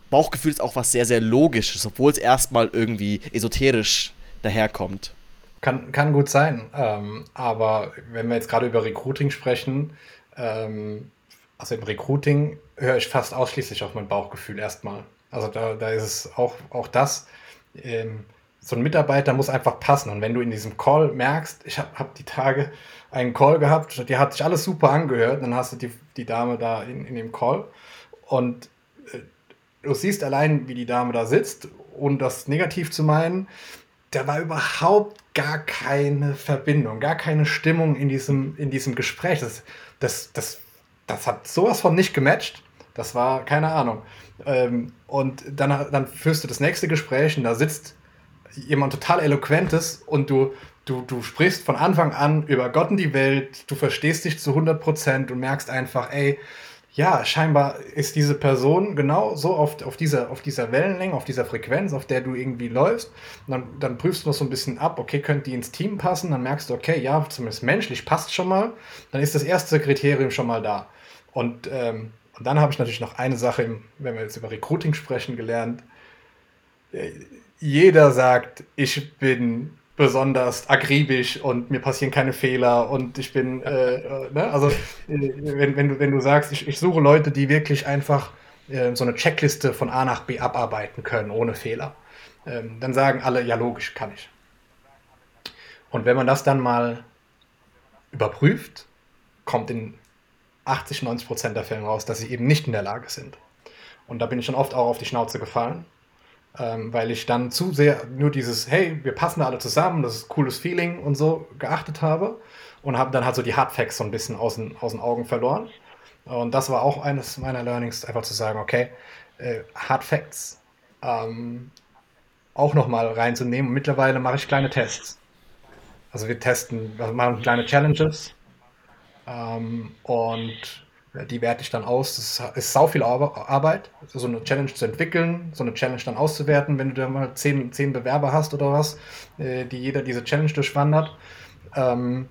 Bauchgefühl ist auch was sehr, sehr Logisches, obwohl es erstmal irgendwie esoterisch daherkommt. Kann, kann gut sein, ähm, aber wenn wir jetzt gerade über Recruiting sprechen, ähm, also im Recruiting höre ich fast ausschließlich auf mein Bauchgefühl erstmal. Also da, da ist es auch, auch das. Ähm, so ein Mitarbeiter muss einfach passen. Und wenn du in diesem Call merkst, ich habe hab die Tage einen Call gehabt, die hat sich alles super angehört, dann hast du die, die Dame da in, in dem Call und äh, du siehst allein, wie die Dame da sitzt, ohne das negativ zu meinen, da war überhaupt gar keine Verbindung, gar keine Stimmung in diesem, in diesem Gespräch. Das, das, das, das hat sowas von nicht gematcht. Das war keine Ahnung. Ähm, und dann, dann führst du das nächste Gespräch und da sitzt jemand total Eloquentes und du, du, du sprichst von Anfang an über Gott und die Welt, du verstehst dich zu 100 Prozent und merkst einfach, ey, ja, scheinbar ist diese Person genau so auf, auf, dieser, auf dieser Wellenlänge, auf dieser Frequenz, auf der du irgendwie läufst. Dann, dann prüfst du noch so ein bisschen ab, okay, könnte die ins Team passen? Dann merkst du, okay, ja, zumindest menschlich passt schon mal. Dann ist das erste Kriterium schon mal da. Und, ähm, und dann habe ich natürlich noch eine Sache, wenn wir jetzt über Recruiting sprechen, gelernt. Jeder sagt, ich bin besonders akribisch und mir passieren keine Fehler und ich bin, äh, äh, ne? also äh, wenn, wenn, du, wenn du sagst, ich, ich suche Leute, die wirklich einfach äh, so eine Checkliste von A nach B abarbeiten können, ohne Fehler, ähm, dann sagen alle, ja logisch, kann ich. Und wenn man das dann mal überprüft, kommt in 80, 90 Prozent der Fälle raus, dass sie eben nicht in der Lage sind. Und da bin ich schon oft auch auf die Schnauze gefallen ähm, weil ich dann zu sehr nur dieses, hey, wir passen alle zusammen, das ist ein cooles Feeling und so geachtet habe und habe dann halt so die Hardfacts so ein bisschen aus den, aus den Augen verloren. Und das war auch eines meiner Learnings, einfach zu sagen, okay, äh, Hardfacts ähm, auch nochmal reinzunehmen. Und mittlerweile mache ich kleine Tests. Also wir testen, wir machen kleine Challenges ähm, und die werte ich dann aus. Das ist sau viel Arbeit, so eine Challenge zu entwickeln, so eine Challenge dann auszuwerten, wenn du da mal zehn, zehn Bewerber hast oder was, äh, die jeder diese Challenge durchwandert. Ähm,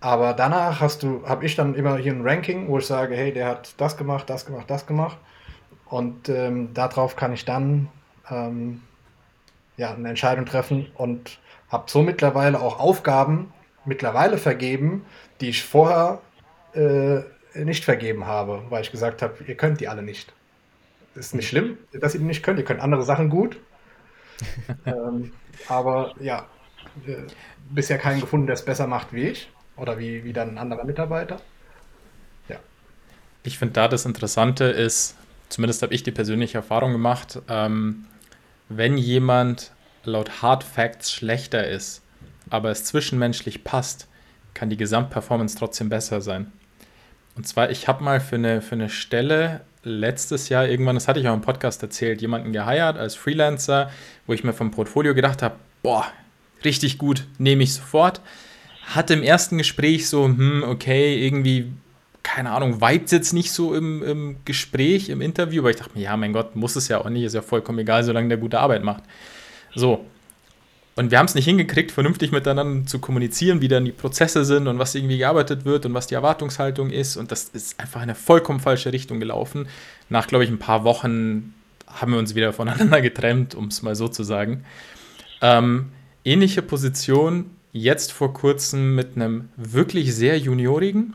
aber danach hast du, habe ich dann immer hier ein Ranking, wo ich sage, hey, der hat das gemacht, das gemacht, das gemacht. Und ähm, darauf kann ich dann ähm, ja, eine Entscheidung treffen und habe so mittlerweile auch Aufgaben mittlerweile vergeben, die ich vorher äh, nicht vergeben habe, weil ich gesagt habe, ihr könnt die alle nicht. Das ist nicht schlimm, dass ihr die nicht könnt. Ihr könnt andere Sachen gut. ähm, aber ja, äh, bisher keinen gefunden, der es besser macht wie ich oder wie, wie dann ein anderer Mitarbeiter. Ja. Ich finde da das Interessante ist, zumindest habe ich die persönliche Erfahrung gemacht, ähm, wenn jemand laut Hard Facts schlechter ist, aber es zwischenmenschlich passt, kann die Gesamtperformance trotzdem besser sein. Und zwar, ich habe mal für eine, für eine Stelle letztes Jahr irgendwann, das hatte ich auch im Podcast erzählt, jemanden geheiert als Freelancer, wo ich mir vom Portfolio gedacht habe, boah, richtig gut, nehme ich sofort. Hatte im ersten Gespräch so, hm, okay, irgendwie, keine Ahnung, vibet jetzt nicht so im, im Gespräch, im Interview, aber ich dachte mir, ja, mein Gott, muss es ja auch nicht, ist ja vollkommen egal, solange der gute Arbeit macht. So, und wir haben es nicht hingekriegt, vernünftig miteinander zu kommunizieren, wie dann die Prozesse sind und was irgendwie gearbeitet wird und was die Erwartungshaltung ist. Und das ist einfach in eine vollkommen falsche Richtung gelaufen. Nach, glaube ich, ein paar Wochen haben wir uns wieder voneinander getrennt, um es mal so zu sagen. Ähm, ähnliche Position jetzt vor kurzem mit einem wirklich sehr Juniorigen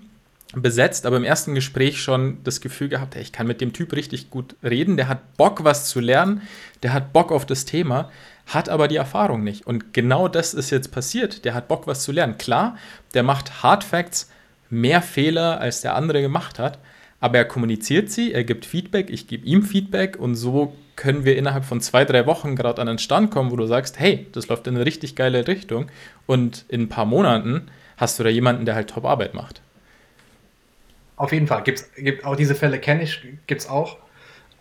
besetzt, aber im ersten Gespräch schon das Gefühl gehabt, hey, ich kann mit dem Typ richtig gut reden, der hat Bock, was zu lernen, der hat Bock auf das Thema, hat aber die Erfahrung nicht. Und genau das ist jetzt passiert. Der hat Bock, was zu lernen. Klar, der macht Hard Facts mehr Fehler, als der andere gemacht hat, aber er kommuniziert sie, er gibt Feedback, ich gebe ihm Feedback und so können wir innerhalb von zwei, drei Wochen gerade an einen Stand kommen, wo du sagst, hey, das läuft in eine richtig geile Richtung und in ein paar Monaten hast du da jemanden, der halt Top-Arbeit macht. Auf jeden Fall, gibt's, gibt auch diese Fälle kenne ich, gibt es auch.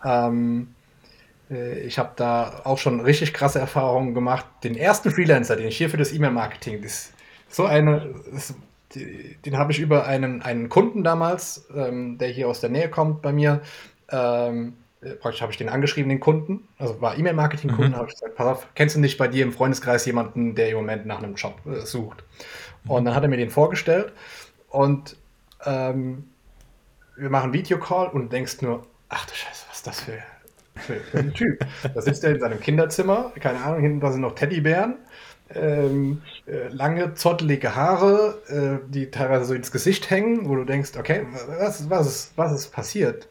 Ähm, äh, ich habe da auch schon richtig krasse Erfahrungen gemacht. Den ersten Freelancer, den ich hier für das E-Mail-Marketing, das so eine, das, den habe ich über einen, einen Kunden damals, ähm, der hier aus der Nähe kommt bei mir. Ähm, äh, praktisch habe ich den angeschrieben, den Kunden, also war E-Mail-Marketing-Kunden, mhm. habe ich gesagt, pass auf, kennst du nicht bei dir im Freundeskreis jemanden, der im Moment nach einem Job äh, sucht? Mhm. Und dann hat er mir den vorgestellt und ähm, wir machen Videocall und denkst nur, ach du Scheiße, was ist das für ein Typ. Da sitzt er in seinem Kinderzimmer, keine Ahnung, hinten da sind noch Teddybären, ähm, äh, lange, zottelige Haare, äh, die teilweise so ins Gesicht hängen, wo du denkst, okay, was, was, ist, was ist passiert?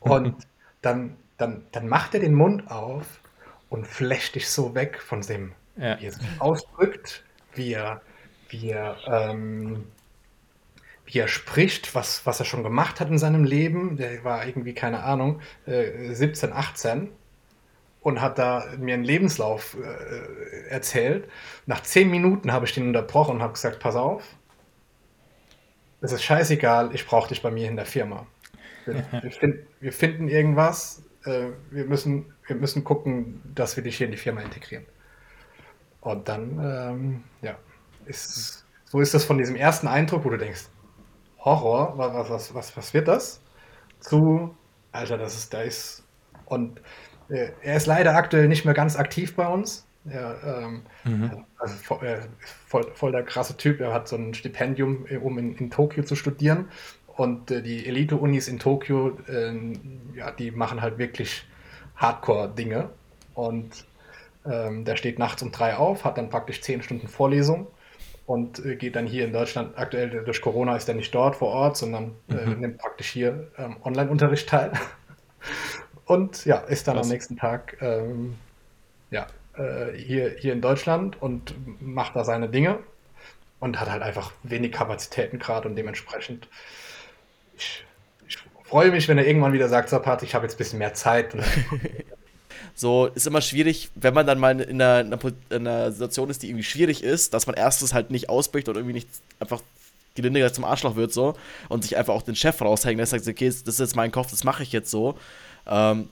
Und dann, dann, dann macht er den Mund auf und flecht dich so weg von dem, ja. wie er sich ausdrückt, wie er, wie er ähm, wie er spricht, was, was er schon gemacht hat in seinem Leben. Der war irgendwie, keine Ahnung, äh, 17, 18 und hat da mir einen Lebenslauf äh, erzählt. Nach zehn Minuten habe ich den unterbrochen und habe gesagt, pass auf, es ist scheißegal, ich brauche dich bei mir in der Firma. Wir, wir, find, wir finden irgendwas, äh, wir, müssen, wir müssen gucken, dass wir dich hier in die Firma integrieren. Und dann, ähm, ja, ist, so ist das von diesem ersten Eindruck, wo du denkst, Horror, was, was, was, was wird das? Zu, Alter, das ist, da ist, und äh, er ist leider aktuell nicht mehr ganz aktiv bei uns. Er, ähm, mhm. also voll, äh, voll, voll, der krasse Typ. Er hat so ein Stipendium, äh, um in, in Tokio zu studieren. Und äh, die Elite-Unis in Tokio, ähm, ja, die machen halt wirklich Hardcore-Dinge. Und ähm, der steht nachts um drei auf, hat dann praktisch zehn Stunden Vorlesung und äh, geht dann hier in Deutschland, aktuell durch Corona ist er nicht dort vor Ort, sondern äh, mhm. nimmt praktisch hier ähm, Online-Unterricht teil. und ja, ist dann Krass. am nächsten Tag ähm, ja, äh, hier, hier in Deutschland und macht da seine Dinge und hat halt einfach wenig Kapazitäten gerade und dementsprechend ich, ich, freue mich, wenn er irgendwann wieder sagt, so Pat, ich habe jetzt ein bisschen mehr Zeit. so ist immer schwierig, wenn man dann mal in einer, in einer, Situation ist, die irgendwie schwierig ist, dass man erstens halt nicht ausbricht und irgendwie nicht einfach gelinde zum Arschloch wird so und sich einfach auch den Chef raushängen lässt, sagt, okay, das ist jetzt mein Kopf, das mache ich jetzt so. Ähm,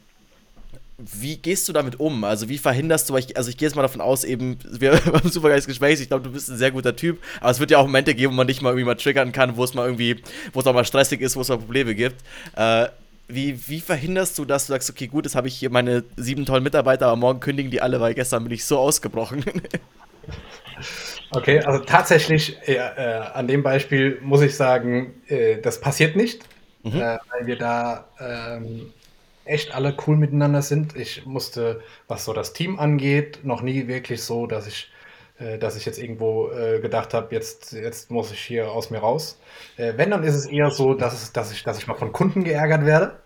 wie gehst du damit um? Also wie verhinderst du, also ich gehe jetzt mal davon aus, eben, wir haben super geiles Gespräch, ich glaube, du bist ein sehr guter Typ, aber es wird ja auch Momente geben, wo man nicht mal irgendwie mal triggern kann, wo es mal irgendwie, wo es auch mal stressig ist, wo es mal Probleme gibt. Äh, wie, wie verhinderst du, dass du sagst, okay, gut, jetzt habe ich hier meine sieben tollen Mitarbeiter, aber morgen kündigen die alle, weil gestern bin ich so ausgebrochen? okay, also tatsächlich äh, äh, an dem Beispiel muss ich sagen, äh, das passiert nicht, mhm. Äh, weil wir da ähm, echt alle cool miteinander sind. Ich musste, was so das Team angeht, noch nie wirklich so, dass ich, dass ich jetzt irgendwo äh, gedacht habe, jetzt, jetzt muss ich hier aus mir raus. Äh, wenn, dann ist es eher so, dass, es, dass, ich, dass ich mal von Kunden geärgert werde.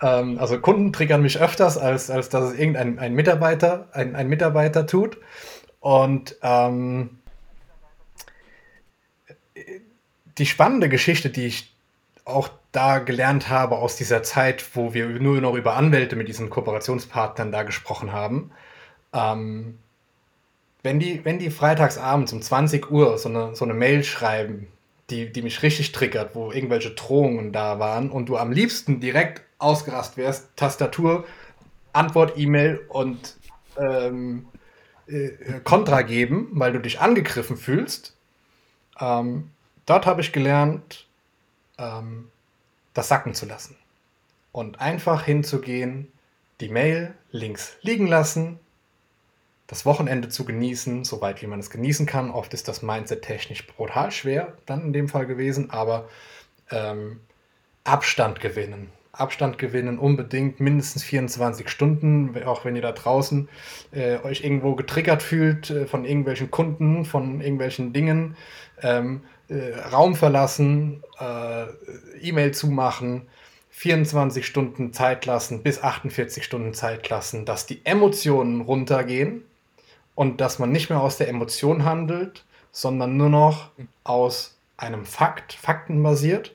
Ähm, also Kunden triggern mich öfters, als, als dass es irgendein ein Mitarbeiter, ein, ein Mitarbeiter tut. Und ähm, die spannende Geschichte, die ich auch da gelernt habe aus dieser Zeit, wo wir nur noch über Anwälte mit diesen Kooperationspartnern da gesprochen haben. Ähm, wenn, die, wenn die freitagsabends um 20 Uhr so eine, so eine Mail schreiben, die, die mich richtig triggert, wo irgendwelche Drohungen da waren und du am liebsten direkt ausgerast wärst, Tastatur, Antwort-E-Mail und ähm, äh, Kontra geben, weil du dich angegriffen fühlst. Ähm, dort habe ich gelernt, ähm, das sacken zu lassen. Und einfach hinzugehen, die Mail links liegen lassen, das Wochenende zu genießen, soweit wie man es genießen kann. Oft ist das Mindset technisch brutal schwer, dann in dem Fall gewesen, aber ähm, Abstand gewinnen. Abstand gewinnen, unbedingt mindestens 24 Stunden, auch wenn ihr da draußen äh, euch irgendwo getriggert fühlt äh, von irgendwelchen Kunden, von irgendwelchen Dingen. Ähm, äh, Raum verlassen, äh, E-Mail zumachen, 24 Stunden Zeit lassen, bis 48 Stunden Zeit lassen, dass die Emotionen runtergehen und dass man nicht mehr aus der Emotion handelt, sondern nur noch aus einem Fakt, faktenbasiert.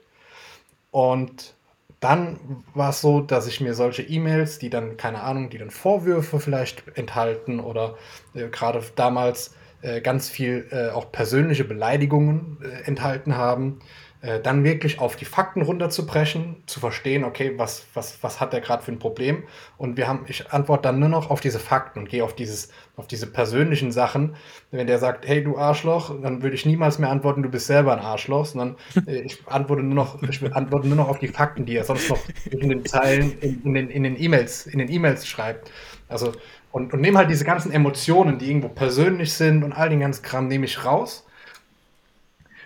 Und dann war es so, dass ich mir solche E-Mails, die dann, keine Ahnung, die dann Vorwürfe vielleicht enthalten oder äh, gerade damals äh, ganz viel äh, auch persönliche Beleidigungen äh, enthalten haben, äh, dann wirklich auf die Fakten runterzubrechen, zu verstehen, okay, was, was, was hat der gerade für ein Problem? Und wir haben, ich antworte dann nur noch auf diese Fakten und gehe auf dieses, auf diese persönlichen Sachen. Wenn der sagt, hey du Arschloch, dann würde ich niemals mehr antworten, du bist selber ein Arschloch, sondern äh, ich antworte nur noch, ich antworte nur noch auf die Fakten, die er sonst noch in den Zeilen, in, in den, in den E-Mails, in den E-Mails schreibt. Also und, und nehme halt diese ganzen Emotionen, die irgendwo persönlich sind und all den ganzen Kram, nehme ich raus.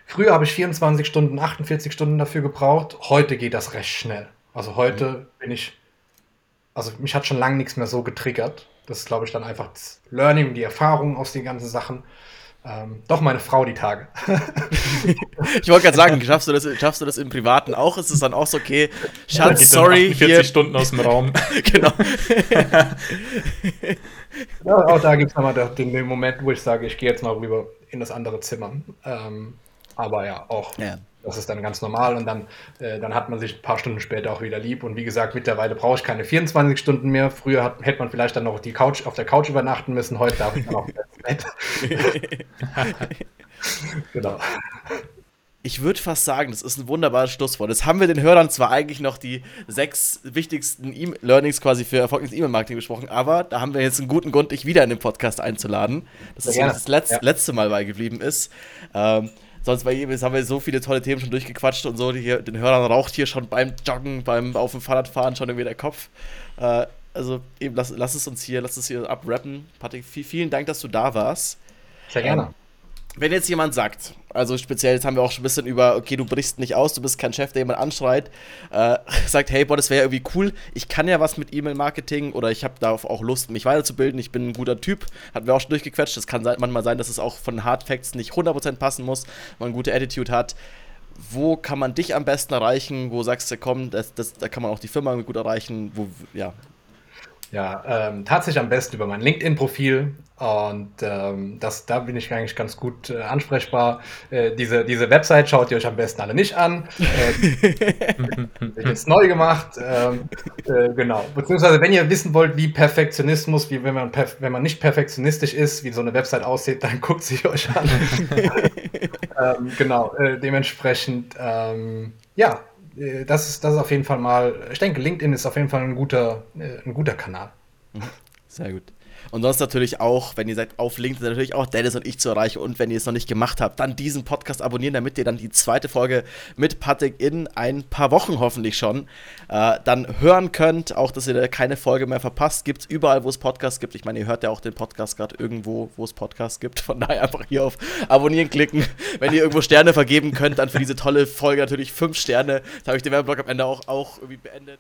Früher habe ich 24 Stunden, 48 Stunden dafür gebraucht. Heute geht das recht schnell. Also heute mhm. bin ich, also mich hat schon lange nichts mehr so getriggert. Das ist, glaube ich, dann einfach das Learning, die Erfahrung aus den ganzen Sachen. Ähm, doch meine Frau die Tage. ich wollte gerade sagen, schaffst du, das, schaffst du das im Privaten auch? Ist es dann auch so, okay, Schatz, sorry. 40 hier. Stunden aus dem Raum. genau. ja, auch da gibt es nochmal den, den, Moment, wo ich sage, ich gehe jetzt mal rüber in das andere Zimmer. Ähm, aber ja, auch. Ja. Das ist dann ganz normal und dann, äh, dann hat man sich ein paar Stunden später auch wieder lieb. Und wie gesagt, mittlerweile brauche ich keine 24 Stunden mehr. Früher hat, hätte man vielleicht dann noch die Couch, auf der Couch übernachten müssen. Heute darf ich dann auch ins Bett. genau. ich würde fast sagen, das ist ein wunderbares Schlusswort. Jetzt haben wir den Hörern zwar eigentlich noch die sechs wichtigsten e Learnings quasi für erfolgreiches E-Mail-Marketing besprochen, aber da haben wir jetzt einen guten Grund, dich wieder in den Podcast einzuladen. Das ist ja, das Letz ja. letzte Mal beigeblieben ist. Ähm, sonst bei jedem haben wir so viele tolle Themen schon durchgequatscht und so. Die, den Hörern raucht hier schon beim Joggen, beim auf dem Fahrradfahren schon irgendwie der Kopf. Äh, also eben, lass, lass es uns hier, lass es hier abrappen. Patrick, vielen Dank, dass du da warst. Sehr gerne. Ähm, wenn jetzt jemand sagt, also speziell, jetzt haben wir auch schon ein bisschen über, okay, du brichst nicht aus, du bist kein Chef, der jemand anschreit, äh, sagt, hey, boah, das wäre irgendwie cool, ich kann ja was mit E-Mail-Marketing oder ich habe darauf auch Lust, mich weiterzubilden, ich bin ein guter Typ, hatten wir auch schon durchgequetscht, es kann manchmal sein, dass es auch von Hard Facts nicht 100% passen muss, man eine gute Attitude hat. Wo kann man dich am besten erreichen? Wo sagst du, komm, das, das, da kann man auch die Firma gut erreichen? Wo, ja, ja, ähm, tatsächlich am besten über mein LinkedIn-Profil. Und ähm, das, da bin ich eigentlich ganz gut äh, ansprechbar. Äh, diese, diese Website schaut ihr euch am besten alle nicht an. Äh, jetzt neu gemacht. Ähm, äh, genau. Beziehungsweise, wenn ihr wissen wollt, wie Perfektionismus, wie wenn man, wenn man nicht perfektionistisch ist, wie so eine Website aussieht, dann guckt sie euch an. ähm, genau. Äh, dementsprechend, ähm, ja, äh, das ist, das ist auf jeden Fall mal, ich denke, LinkedIn ist auf jeden Fall ein guter, äh, ein guter Kanal. Mhm. Sehr gut. Und sonst natürlich auch, wenn ihr seid auf LinkedIn, natürlich auch Dennis und ich zu erreichen. Und wenn ihr es noch nicht gemacht habt, dann diesen Podcast abonnieren, damit ihr dann die zweite Folge mit Patrick in ein paar Wochen hoffentlich schon äh, dann hören könnt. Auch, dass ihr keine Folge mehr verpasst. Gibt es überall, wo es Podcasts gibt. Ich meine, ihr hört ja auch den Podcast gerade irgendwo, wo es Podcasts gibt. Von daher einfach hier auf Abonnieren klicken. Wenn ihr irgendwo Sterne vergeben könnt, dann für diese tolle Folge natürlich fünf Sterne. Da habe ich den Werbeblock am Ende auch, auch irgendwie beendet.